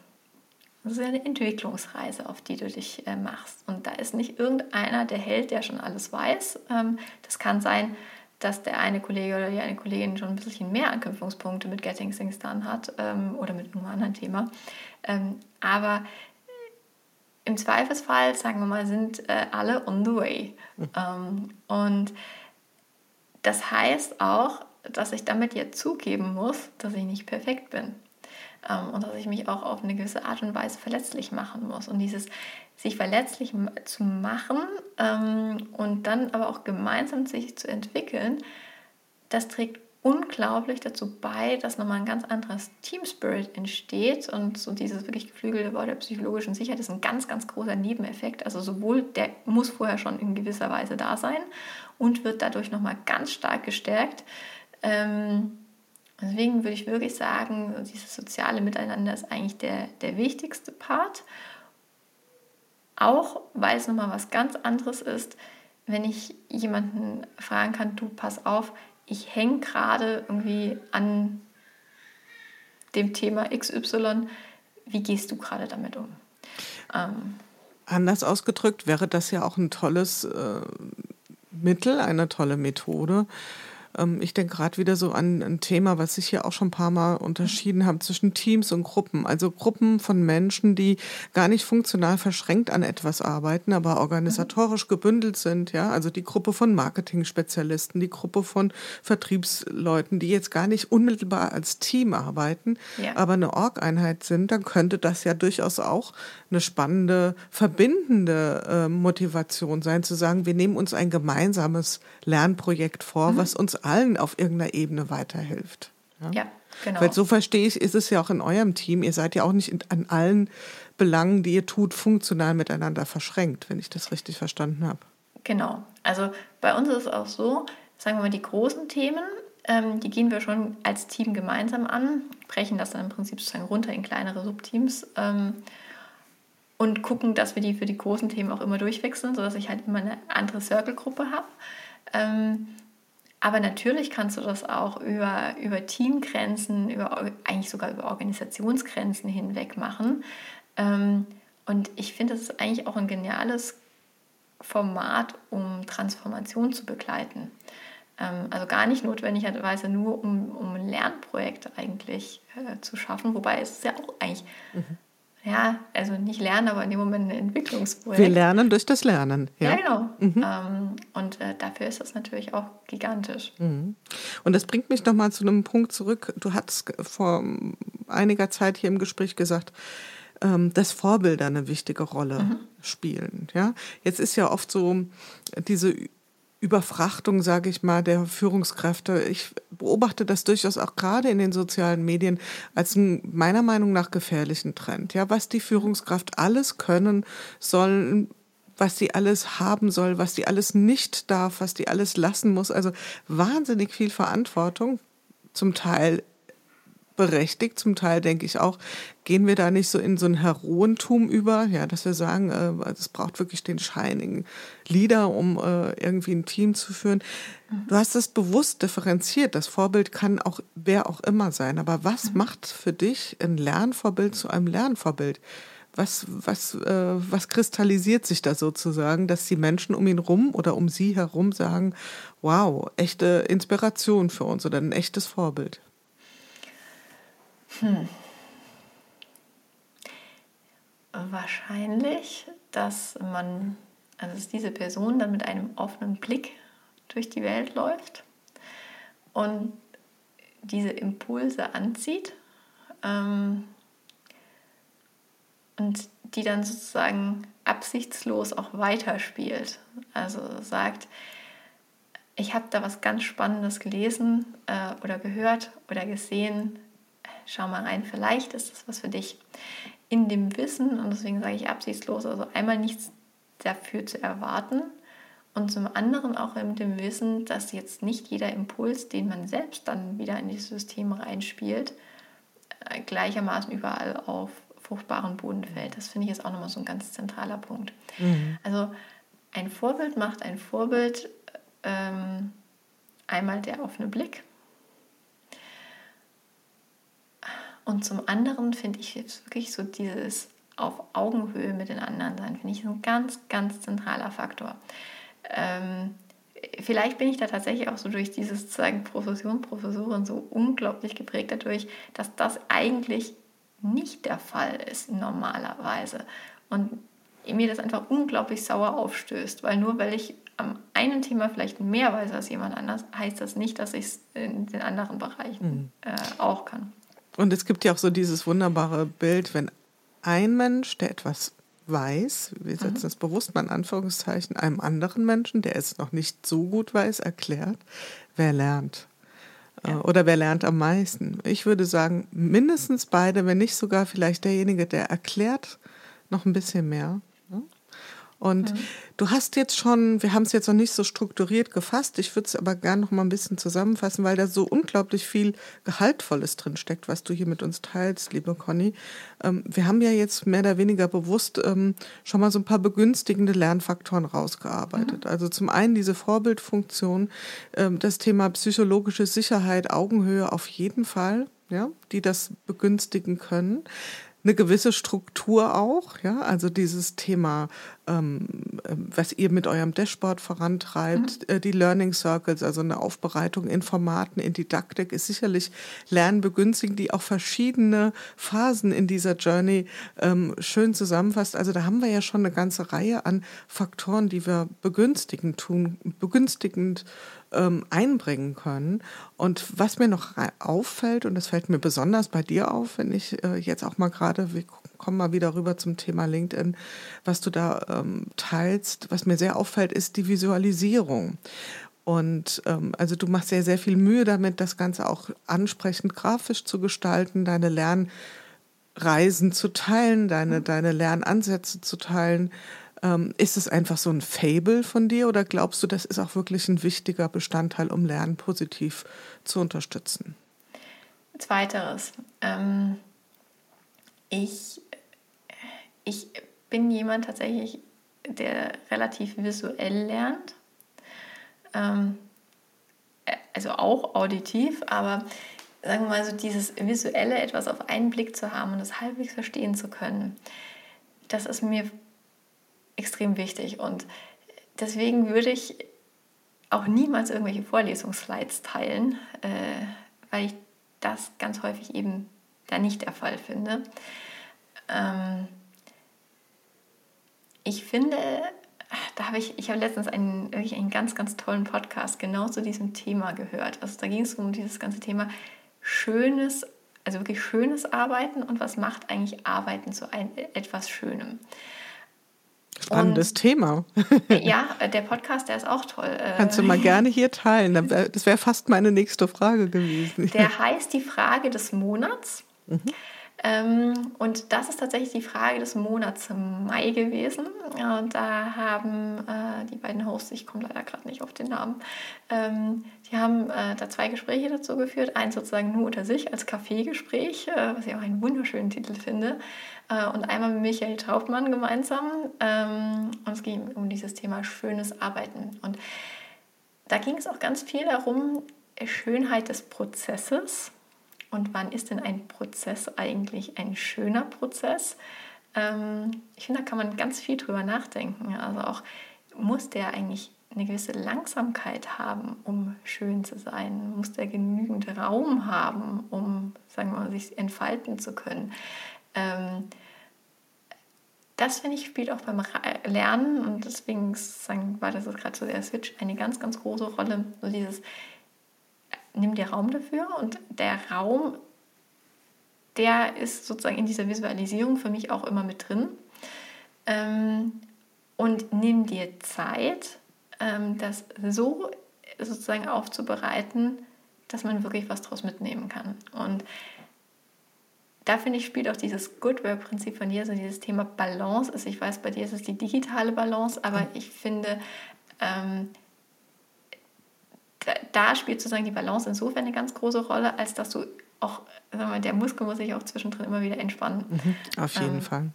das ist ja eine Entwicklungsreise, auf die du dich äh, machst. Und da ist nicht irgendeiner der Held, der schon alles weiß. Ähm, das kann sein, dass der eine Kollege oder die eine Kollegin schon ein bisschen mehr Anknüpfungspunkte mit Getting Things Done hat ähm, oder mit irgendeinem anderen Thema. Ähm, aber im Zweifelsfall, sagen wir mal, sind äh, alle on the way. Mhm. und das heißt auch, dass ich damit jetzt zugeben muss, dass ich nicht perfekt bin. Ähm, und dass ich mich auch auf eine gewisse Art und Weise verletzlich machen muss. Und dieses sich verletzlich zu machen ähm, und dann aber auch gemeinsam sich zu entwickeln, das trägt unglaublich dazu bei, dass nochmal ein ganz anderes Team Spirit entsteht und so dieses wirklich geflügelte Wort der psychologischen Sicherheit ist ein ganz, ganz großer Nebeneffekt. Also sowohl der muss vorher schon in gewisser Weise da sein und wird dadurch nochmal ganz stark gestärkt. Ähm, deswegen würde ich wirklich sagen, dieses soziale Miteinander ist eigentlich der, der wichtigste Part. Auch weil es nochmal was ganz anderes ist, wenn ich jemanden fragen kann, du pass auf, ich hänge gerade irgendwie an dem Thema XY, wie gehst du gerade damit um? Ähm, Anders ausgedrückt wäre das ja auch ein tolles äh, Mittel, eine tolle Methode, ähm, ich denke gerade wieder so an ein Thema, was ich hier auch schon ein paar Mal unterschieden habe zwischen Teams und Gruppen. Also Gruppen von Menschen, die gar nicht funktional verschränkt an etwas arbeiten, aber organisatorisch gebündelt sind. Ja, also die Gruppe von Marketing-Spezialisten, die Gruppe von Vertriebsleuten, die jetzt gar nicht unmittelbar als Team arbeiten, ja. aber eine Org-Einheit sind, dann könnte das ja durchaus auch eine spannende, verbindende äh, Motivation sein, zu sagen, wir nehmen uns ein gemeinsames Lernprojekt vor, mhm. was uns allen auf irgendeiner Ebene weiterhilft. Ja, ja genau. Weil so verstehe ich, ist es ja auch in eurem Team. Ihr seid ja auch nicht in, an allen Belangen, die ihr tut, funktional miteinander verschränkt, wenn ich das richtig verstanden habe. Genau. Also bei uns ist es auch so, sagen wir mal, die großen Themen, ähm, die gehen wir schon als Team gemeinsam an, brechen das dann im Prinzip sozusagen runter in kleinere Subteams. Ähm, und gucken, dass wir die für die großen Themen auch immer durchwechseln, sodass ich halt immer eine andere Circle-Gruppe habe. Ähm, aber natürlich kannst du das auch über, über Teamgrenzen, über, eigentlich sogar über Organisationsgrenzen hinweg machen. Ähm, und ich finde, das ist eigentlich auch ein geniales Format, um Transformation zu begleiten. Ähm, also gar nicht notwendigerweise nur, um, um ein Lernprojekt eigentlich äh, zu schaffen, wobei es ist ja auch eigentlich mhm ja, also nicht lernen, aber in dem Moment ein Entwicklungsprojekt. Wir lernen durch das Lernen. Ja, ja genau. Mhm. Ähm, und äh, dafür ist das natürlich auch gigantisch. Mhm. Und das bringt mich nochmal zu einem Punkt zurück. Du hattest vor einiger Zeit hier im Gespräch gesagt, ähm, dass Vorbilder eine wichtige Rolle mhm. spielen. Ja, jetzt ist ja oft so diese Überfrachtung, sage ich mal, der Führungskräfte. Ich beobachte das durchaus auch gerade in den sozialen Medien als einen meiner Meinung nach gefährlichen Trend. Ja, was die Führungskraft alles können soll, was sie alles haben soll, was sie alles nicht darf, was die alles lassen muss. Also wahnsinnig viel Verantwortung, zum Teil berechtigt. Zum Teil denke ich auch, gehen wir da nicht so in so ein Heroentum über, ja, dass wir sagen, äh, es braucht wirklich den shining Leader, um äh, irgendwie ein Team zu führen. Du hast es bewusst differenziert. Das Vorbild kann auch wer auch immer sein. Aber was mhm. macht für dich ein Lernvorbild zu einem Lernvorbild? Was, was, äh, was kristallisiert sich da sozusagen, dass die Menschen um ihn rum oder um sie herum sagen, wow, echte Inspiration für uns oder ein echtes Vorbild? Hm. Wahrscheinlich, dass man, also dass diese Person dann mit einem offenen Blick durch die Welt läuft und diese Impulse anzieht ähm, und die dann sozusagen absichtslos auch weiterspielt. Also sagt, ich habe da was ganz Spannendes gelesen äh, oder gehört oder gesehen, schau mal rein, vielleicht ist das was für dich. In dem Wissen, und deswegen sage ich absichtslos, also einmal nichts dafür zu erwarten und zum anderen auch in dem Wissen, dass jetzt nicht jeder Impuls, den man selbst dann wieder in dieses System reinspielt, äh, gleichermaßen überall auf fruchtbaren Boden fällt. Das finde ich jetzt auch nochmal so ein ganz zentraler Punkt. Mhm. Also ein Vorbild macht ein Vorbild ähm, einmal der offene Blick, Und zum anderen finde ich wirklich so dieses auf Augenhöhe mit den anderen sein, finde ich ein ganz, ganz zentraler Faktor. Ähm, vielleicht bin ich da tatsächlich auch so durch dieses sagen Profession, Professorin so unglaublich geprägt dadurch, dass das eigentlich nicht der Fall ist normalerweise. Und mir das einfach unglaublich sauer aufstößt, weil nur weil ich am einen Thema vielleicht mehr weiß als jemand anders, heißt das nicht, dass ich es in den anderen Bereichen mhm. äh, auch kann. Und es gibt ja auch so dieses wunderbare Bild, wenn ein Mensch, der etwas weiß, wir setzen mhm. das bewusst mal in Anführungszeichen, einem anderen Menschen, der es noch nicht so gut weiß, erklärt, wer lernt. Äh, ja. Oder wer lernt am meisten? Ich würde sagen, mindestens beide, wenn nicht sogar vielleicht derjenige, der erklärt, noch ein bisschen mehr. Und mhm. du hast jetzt schon, wir haben es jetzt noch nicht so strukturiert gefasst, ich würde es aber gerne noch mal ein bisschen zusammenfassen, weil da so unglaublich viel Gehaltvolles drin steckt, was du hier mit uns teilst, liebe Conny. Ähm, wir haben ja jetzt mehr oder weniger bewusst ähm, schon mal so ein paar begünstigende Lernfaktoren rausgearbeitet. Mhm. Also zum einen diese Vorbildfunktion, ähm, das Thema psychologische Sicherheit, Augenhöhe auf jeden Fall, ja, die das begünstigen können eine gewisse Struktur auch, ja, also dieses Thema, was ihr mit eurem Dashboard vorantreibt, mhm. äh, die Learning Circles, also eine Aufbereitung in Formaten, in Didaktik, ist sicherlich lernbegünstigend, die auch verschiedene Phasen in dieser Journey ähm, schön zusammenfasst. Also da haben wir ja schon eine ganze Reihe an Faktoren, die wir begünstigend tun, begünstigend ähm, einbringen können. Und was mir noch auffällt, und das fällt mir besonders bei dir auf, wenn ich äh, jetzt auch mal gerade, wir kommen mal wieder rüber zum Thema LinkedIn, was du da ähm, teilst, was mir sehr auffällt, ist die Visualisierung. Und ähm, also du machst sehr, sehr viel Mühe damit, das Ganze auch ansprechend grafisch zu gestalten, deine Lernreisen zu teilen, deine, deine Lernansätze zu teilen. Ähm, ist es einfach so ein Fable von dir oder glaubst du, das ist auch wirklich ein wichtiger Bestandteil, um Lernen positiv zu unterstützen? Zweiteres. Ähm, ich, ich bin jemand tatsächlich, der relativ visuell lernt. Ähm, also auch auditiv, aber sagen wir mal so dieses visuelle etwas auf einen Blick zu haben und das halbwegs verstehen zu können, das ist mir extrem wichtig. Und deswegen würde ich auch niemals irgendwelche Vorlesungsslides teilen, äh, weil ich das ganz häufig eben da nicht der Fall finde. Ähm, ich finde, da habe ich, ich habe letztens einen, wirklich einen ganz, ganz tollen Podcast genau zu diesem Thema gehört. Also da ging es um dieses ganze Thema schönes, also wirklich schönes Arbeiten und was macht eigentlich Arbeiten zu ein, etwas Schönem. Spannendes und, Thema. ja, der Podcast, der ist auch toll. Kannst du mal gerne hier teilen. Das wäre fast meine nächste Frage gewesen. Der heißt die Frage des Monats. Mhm. Ähm, und das ist tatsächlich die Frage des Monats Mai gewesen. Und da haben äh, die beiden Hosts, ich komme leider gerade nicht auf den Namen, ähm, die haben äh, da zwei Gespräche dazu geführt. Eins sozusagen nur unter sich als Kaffeegespräch, äh, was ich auch einen wunderschönen Titel finde. Äh, und einmal mit Michael Traubmann gemeinsam. Ähm, und es ging um dieses Thema schönes Arbeiten. Und da ging es auch ganz viel darum, Schönheit des Prozesses und wann ist denn ein Prozess eigentlich ein schöner Prozess? Ähm, ich finde, da kann man ganz viel drüber nachdenken. Also auch, muss der eigentlich eine gewisse Langsamkeit haben, um schön zu sein? Muss der genügend Raum haben, um, sagen wir mal, sich entfalten zu können? Ähm, das finde ich spielt auch beim Lernen und deswegen sagen, war das gerade so der Switch eine ganz, ganz große Rolle. So dieses, nimm dir Raum dafür und der Raum, der ist sozusagen in dieser Visualisierung für mich auch immer mit drin. Ähm, und nimm dir Zeit, ähm, das so sozusagen aufzubereiten, dass man wirklich was daraus mitnehmen kann. Und da finde ich, spielt auch dieses Good Work-Prinzip von dir, so dieses Thema Balance ist. Ich weiß, bei dir ist es die digitale Balance, aber ich finde, ähm, da spielt sozusagen die Balance insofern eine ganz große Rolle, als dass du auch, sagen wir, der Muskel muss sich auch zwischendrin immer wieder entspannen. Mhm, auf jeden ähm, Fall.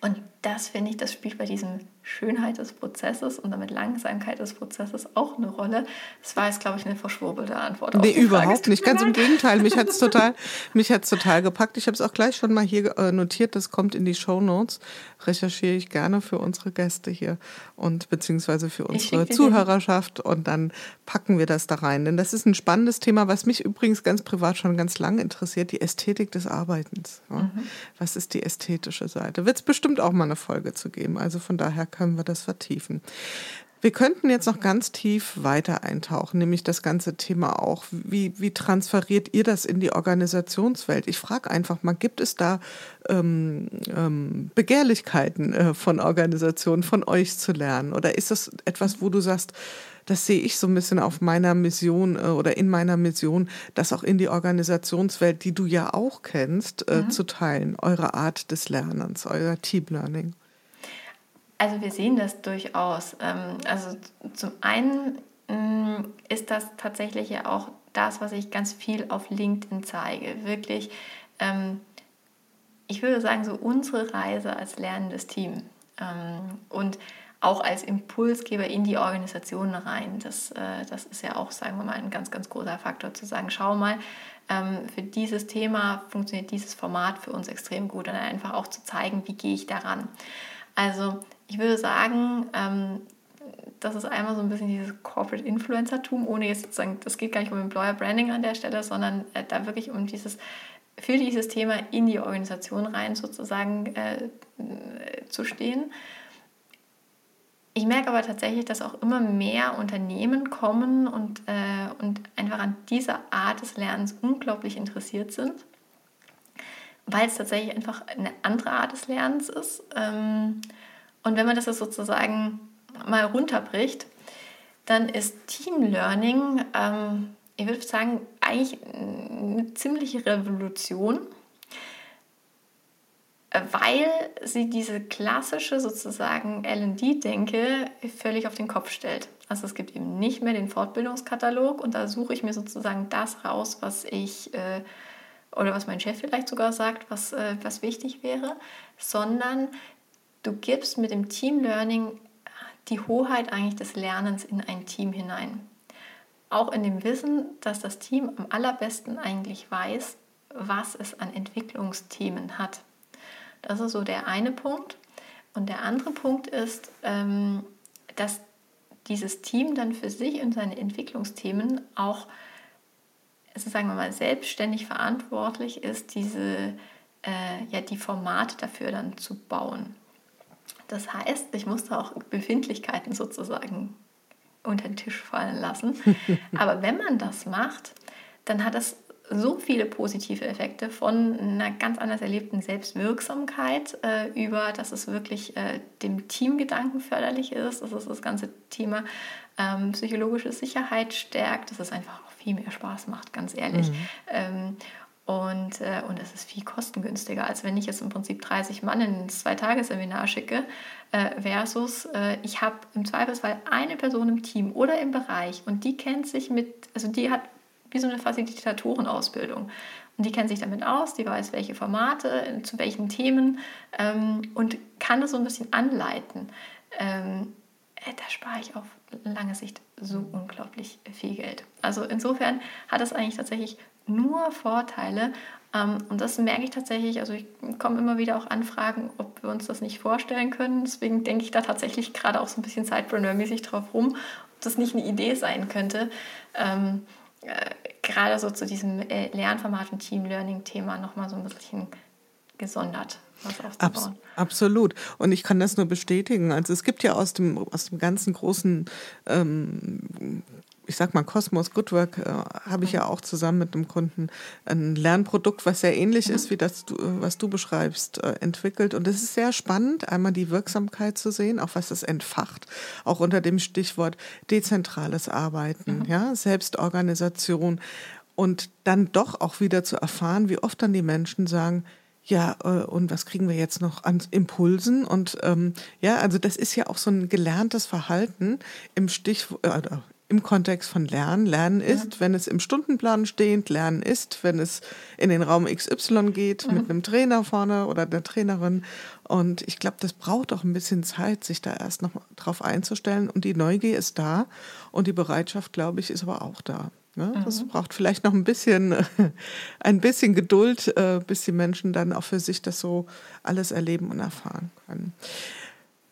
Und das finde ich, das spielt bei diesem Schönheit des Prozesses und damit Langsamkeit des Prozesses auch eine Rolle? Das war jetzt, glaube ich, eine verschwurbelte Antwort. Nee, überhaupt nicht. Ganz im Gegenteil. Mich hat es total, total gepackt. Ich habe es auch gleich schon mal hier äh, notiert. Das kommt in die Show Notes. Recherchiere ich gerne für unsere Gäste hier und beziehungsweise für unsere Zuhörerschaft. Und dann packen wir das da rein. Denn das ist ein spannendes Thema, was mich übrigens ganz privat schon ganz lange interessiert. Die Ästhetik des Arbeitens. Ja. Mhm. Was ist die ästhetische Seite? Wird es bestimmt auch mal eine Folge zu geben. Also von daher können wir das vertiefen. Wir könnten jetzt noch ganz tief weiter eintauchen, nämlich das ganze Thema auch. Wie, wie transferiert ihr das in die Organisationswelt? Ich frage einfach mal, gibt es da ähm, ähm, Begehrlichkeiten äh, von Organisationen, von euch zu lernen? Oder ist das etwas, wo du sagst, das sehe ich so ein bisschen auf meiner Mission äh, oder in meiner Mission, das auch in die Organisationswelt, die du ja auch kennst, äh, mhm. zu teilen, eure Art des Lernens, euer Team Learning? Also wir sehen das durchaus. Ähm, also zum einen mm, ist das tatsächlich ja auch das, was ich ganz viel auf LinkedIn zeige. Wirklich, ähm, ich würde sagen, so unsere Reise als lernendes Team ähm, und auch als Impulsgeber in die Organisation rein. Das, äh, das ist ja auch, sagen wir mal, ein ganz, ganz großer Faktor zu sagen, schau mal, für dieses Thema funktioniert dieses Format für uns extrem gut und einfach auch zu zeigen, wie gehe ich daran. Also ich würde sagen, ähm, das ist einmal so ein bisschen dieses Corporate Influencer-Tum, ohne jetzt sozusagen, das geht gar nicht um Employer Branding an der Stelle, sondern äh, da wirklich um dieses, für dieses Thema in die Organisation rein sozusagen äh, zu stehen. Ich merke aber tatsächlich, dass auch immer mehr Unternehmen kommen und, äh, und einfach an dieser Art des Lernens unglaublich interessiert sind, weil es tatsächlich einfach eine andere Art des Lernens ist. Ähm, und wenn man das sozusagen mal runterbricht, dann ist Team Learning, ähm, ich würde sagen, eigentlich eine ziemliche Revolution, weil sie diese klassische sozusagen LD-Denke völlig auf den Kopf stellt. Also es gibt eben nicht mehr den Fortbildungskatalog und da suche ich mir sozusagen das raus, was ich äh, oder was mein Chef vielleicht sogar sagt, was, äh, was wichtig wäre, sondern Du gibst mit dem Team Learning die Hoheit eigentlich des Lernens in ein Team hinein. Auch in dem Wissen, dass das Team am allerbesten eigentlich weiß, was es an Entwicklungsthemen hat. Das ist so der eine Punkt. Und der andere Punkt ist, ähm, dass dieses Team dann für sich und seine Entwicklungsthemen auch, also sagen wir mal, selbstständig verantwortlich ist, diese, äh, ja, die Formate dafür dann zu bauen. Das heißt, ich musste auch Befindlichkeiten sozusagen unter den Tisch fallen lassen. Aber wenn man das macht, dann hat das so viele positive Effekte von einer ganz anders erlebten Selbstwirksamkeit äh, über, dass es wirklich äh, dem Teamgedanken förderlich ist, dass es das ganze Thema ähm, psychologische Sicherheit stärkt, dass es einfach auch viel mehr Spaß macht, ganz ehrlich. Mhm. Ähm, und, äh, und es ist viel kostengünstiger, als wenn ich jetzt im Prinzip 30 Mann in ein Zwei-Tage-Seminar schicke, äh, versus äh, ich habe im Zweifelsfall eine Person im Team oder im Bereich und die kennt sich mit, also die hat wie so eine Facilitatorenausbildung. Und die kennt sich damit aus, die weiß, welche Formate, zu welchen Themen ähm, und kann das so ein bisschen anleiten. Ähm, äh, da spare ich auf lange Sicht so unglaublich viel Geld. Also insofern hat es eigentlich tatsächlich nur Vorteile. Ähm, und das merke ich tatsächlich. Also ich komme immer wieder auch Anfragen, ob wir uns das nicht vorstellen können. Deswegen denke ich da tatsächlich gerade auch so ein bisschen Sidepreneur-mäßig drauf rum, ob das nicht eine Idee sein könnte. Ähm, äh, gerade so zu diesem äh, Lernformat und Team Learning-Thema nochmal so ein bisschen gesondert Abs absolut. Und ich kann das nur bestätigen. Also es gibt ja aus dem, aus dem ganzen großen ähm, ich sag mal, Cosmos Goodwork äh, habe ich ja auch zusammen mit einem Kunden ein Lernprodukt, was sehr ähnlich mhm. ist wie das, was du beschreibst, äh, entwickelt. Und es ist sehr spannend, einmal die Wirksamkeit zu sehen, auch was es entfacht, auch unter dem Stichwort dezentrales Arbeiten, mhm. ja, Selbstorganisation und dann doch auch wieder zu erfahren, wie oft dann die Menschen sagen, ja, äh, und was kriegen wir jetzt noch an Impulsen? Und ähm, ja, also das ist ja auch so ein gelerntes Verhalten im Stich, äh, im Kontext von Lernen. Lernen ist, wenn es im Stundenplan steht, Lernen ist, wenn es in den Raum XY geht, mhm. mit einem Trainer vorne oder der Trainerin. Und ich glaube, das braucht auch ein bisschen Zeit, sich da erst noch drauf einzustellen. Und die Neugier ist da und die Bereitschaft, glaube ich, ist aber auch da. Ne? Das mhm. braucht vielleicht noch ein bisschen, ein bisschen Geduld, äh, bis die Menschen dann auch für sich das so alles erleben und erfahren können.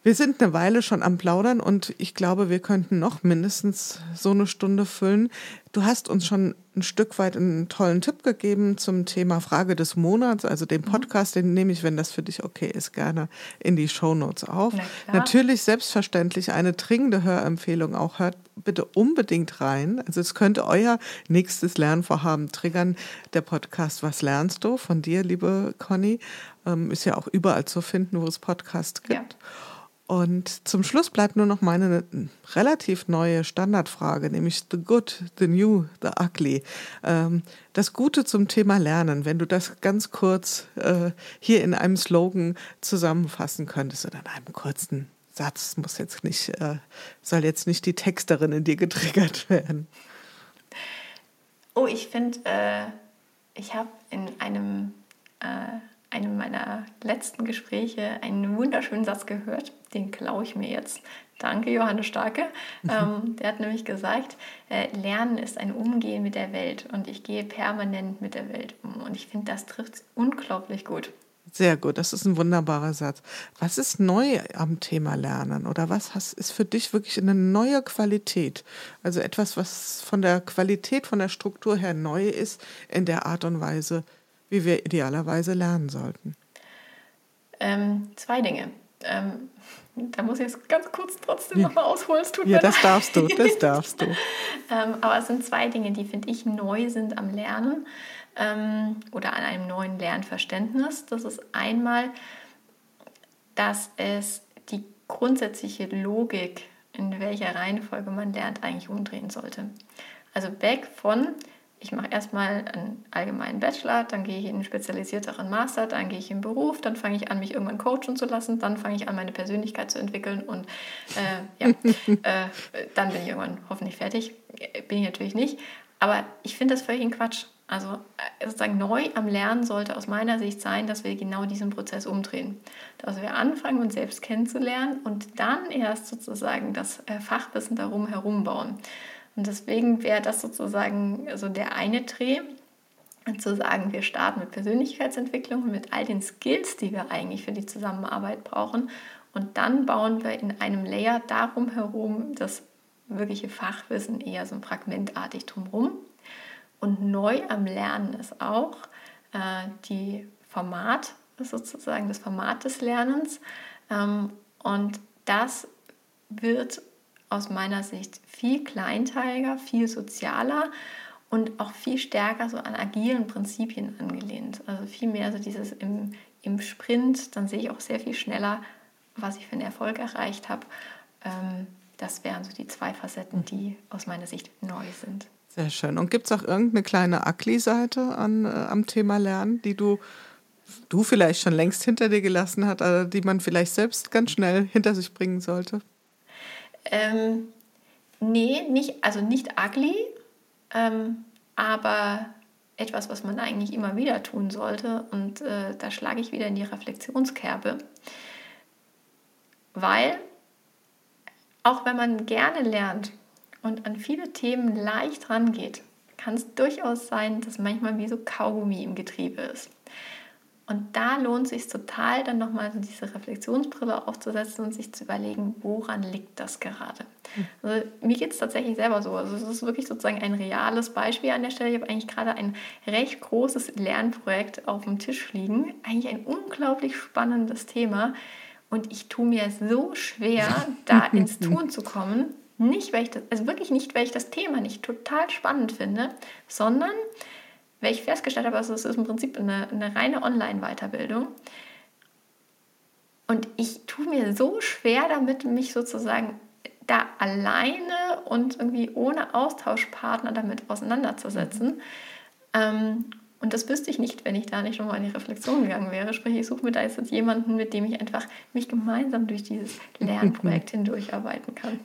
Wir sind eine Weile schon am Plaudern und ich glaube, wir könnten noch mindestens so eine Stunde füllen. Du hast uns schon ein Stück weit einen tollen Tipp gegeben zum Thema Frage des Monats, also den mhm. Podcast, den nehme ich, wenn das für dich okay ist, gerne in die Show Notes auf. Na Natürlich selbstverständlich eine dringende Hörempfehlung auch. Hört bitte unbedingt rein. Also es könnte euer nächstes Lernvorhaben triggern. Der Podcast Was lernst du von dir, liebe Conny, ähm, ist ja auch überall zu finden, wo es Podcasts gibt. Ja. Und zum Schluss bleibt nur noch meine relativ neue Standardfrage, nämlich the good, the new, the ugly. Ähm, das Gute zum Thema Lernen, wenn du das ganz kurz äh, hier in einem Slogan zusammenfassen könntest oder in einem kurzen Satz, muss jetzt nicht, äh, soll jetzt nicht die Texterin in dir getriggert werden. Oh, ich finde, äh, ich habe in einem einem meiner letzten Gespräche einen wunderschönen Satz gehört. Den klaue ich mir jetzt. Danke, Johannes Starke. Mhm. Ähm, der hat nämlich gesagt, äh, Lernen ist ein Umgehen mit der Welt und ich gehe permanent mit der Welt um. Und ich finde, das trifft es unglaublich gut. Sehr gut, das ist ein wunderbarer Satz. Was ist neu am Thema Lernen oder was hast, ist für dich wirklich eine neue Qualität? Also etwas, was von der Qualität, von der Struktur her neu ist in der Art und Weise, wie wir idealerweise lernen sollten? Ähm, zwei Dinge. Ähm, da muss ich jetzt ganz kurz trotzdem ja. nochmal ausholen. Es tut ja, das darfst du, das darfst du. ähm, aber es sind zwei Dinge, die, finde ich, neu sind am Lernen ähm, oder an einem neuen Lernverständnis. Das ist einmal, dass es die grundsätzliche Logik, in welcher Reihenfolge man lernt, eigentlich umdrehen sollte. Also weg von, ich mache erstmal einen allgemeinen Bachelor, dann gehe ich in einen spezialisierteren Master, dann gehe ich in den Beruf, dann fange ich an, mich irgendwann coachen zu lassen, dann fange ich an, meine Persönlichkeit zu entwickeln und äh, ja, äh, dann bin ich irgendwann hoffentlich fertig. Bin ich natürlich nicht, aber ich finde das völlig ein Quatsch. Also äh, sozusagen neu am Lernen sollte aus meiner Sicht sein, dass wir genau diesen Prozess umdrehen. Dass wir anfangen, uns selbst kennenzulernen und dann erst sozusagen das äh, Fachwissen darum herum bauen. Und deswegen wäre das sozusagen so der eine Dreh, zu sagen, wir starten mit Persönlichkeitsentwicklung und mit all den Skills, die wir eigentlich für die Zusammenarbeit brauchen. Und dann bauen wir in einem Layer darum herum das wirkliche Fachwissen eher so fragmentartig drumherum. Und neu am Lernen ist auch äh, die Format, sozusagen das Format des Lernens. Ähm, und das wird aus meiner Sicht viel kleinteiliger, viel sozialer und auch viel stärker so an agilen Prinzipien angelehnt. Also viel mehr so dieses im, im Sprint, dann sehe ich auch sehr viel schneller, was ich für einen Erfolg erreicht habe. Ähm, das wären so die zwei Facetten, die aus meiner Sicht neu sind. Sehr schön. Und gibt es auch irgendeine kleine Akli-Seite äh, am Thema Lernen, die du, du vielleicht schon längst hinter dir gelassen hast, äh, die man vielleicht selbst ganz schnell hinter sich bringen sollte? Ähm, nee, nicht, also nicht ugly, ähm, aber etwas, was man eigentlich immer wieder tun sollte. Und äh, da schlage ich wieder in die Reflexionskerbe. Weil, auch wenn man gerne lernt und an viele Themen leicht rangeht, kann es durchaus sein, dass manchmal wie so Kaugummi im Getriebe ist. Und da lohnt es sich total, dann nochmal so diese Reflexionsbrille aufzusetzen und sich zu überlegen, woran liegt das gerade. Hm. Also, mir geht es tatsächlich selber so. Also es ist wirklich sozusagen ein reales Beispiel an der Stelle. Ich habe eigentlich gerade ein recht großes Lernprojekt auf dem Tisch liegen. Eigentlich ein unglaublich spannendes Thema. Und ich tue mir so schwer, da ins Tun zu kommen. Nicht, weil ich das, also wirklich nicht, weil ich das Thema nicht total spannend finde, sondern weil ich festgestellt habe, also es ist im Prinzip eine, eine reine Online-Weiterbildung. Und ich tue mir so schwer damit, mich sozusagen da alleine und irgendwie ohne Austauschpartner damit auseinanderzusetzen. Mhm. Ähm, und das wüsste ich nicht, wenn ich da nicht nochmal in die Reflexion gegangen wäre. Sprich, ich suche mir da jetzt jemanden, mit dem ich einfach mich gemeinsam durch dieses Lernprojekt hindurcharbeiten kann.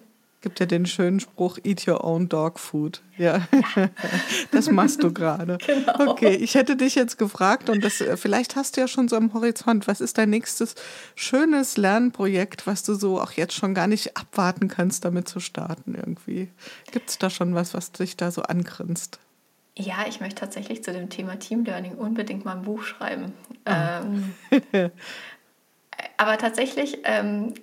Gibt ja den schönen Spruch, eat your own dog food. Ja, ja. das machst du gerade. Genau. Okay, ich hätte dich jetzt gefragt und das, vielleicht hast du ja schon so am Horizont, was ist dein nächstes schönes Lernprojekt, was du so auch jetzt schon gar nicht abwarten kannst, damit zu starten irgendwie? Gibt es da schon was, was dich da so angrinst? Ja, ich möchte tatsächlich zu dem Thema Team Learning unbedingt mal ein Buch schreiben. Oh. Ähm, aber tatsächlich ähm,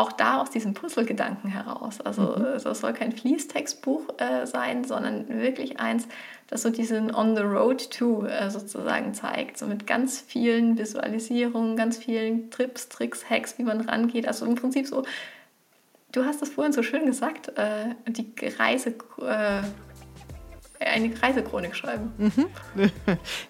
auch da aus diesem Puzzle-Gedanken heraus. Also mhm. es soll kein Fließtextbuch äh, sein, sondern wirklich eins, das so diesen On the Road to äh, sozusagen zeigt. So mit ganz vielen Visualisierungen, ganz vielen Trips, Tricks, Hacks, wie man rangeht. Also im Prinzip so, du hast es vorhin so schön gesagt, äh, die Reise äh, eine Reisechronik schreiben. Mhm.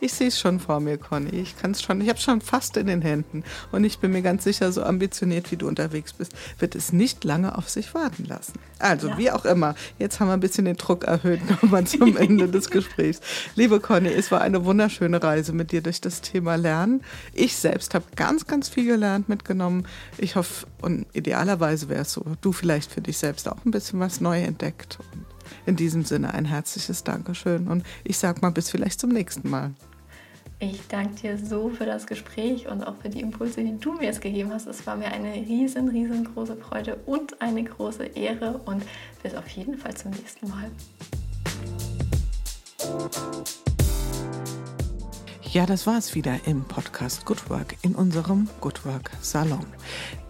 Ich sehe es schon vor mir, Conny. Ich kann es schon, ich habe es schon fast in den Händen. Und ich bin mir ganz sicher, so ambitioniert wie du unterwegs bist, wird es nicht lange auf sich warten lassen. Also, ja. wie auch immer, jetzt haben wir ein bisschen den Druck erhöht, nochmal zum Ende des Gesprächs. Liebe Conny, es war eine wunderschöne Reise mit dir durch das Thema Lernen. Ich selbst habe ganz, ganz viel gelernt, mitgenommen. Ich hoffe, und idealerweise wäre es so, du vielleicht für dich selbst auch ein bisschen was neu entdeckt. Und in diesem Sinne ein herzliches Dankeschön und ich sage mal bis vielleicht zum nächsten Mal. Ich danke dir so für das Gespräch und auch für die Impulse, die du mir jetzt gegeben hast. Es war mir eine riesen, riesengroße Freude und eine große Ehre und bis auf jeden Fall zum nächsten Mal. Ja, das war es wieder im Podcast Good Work in unserem Good Work Salon.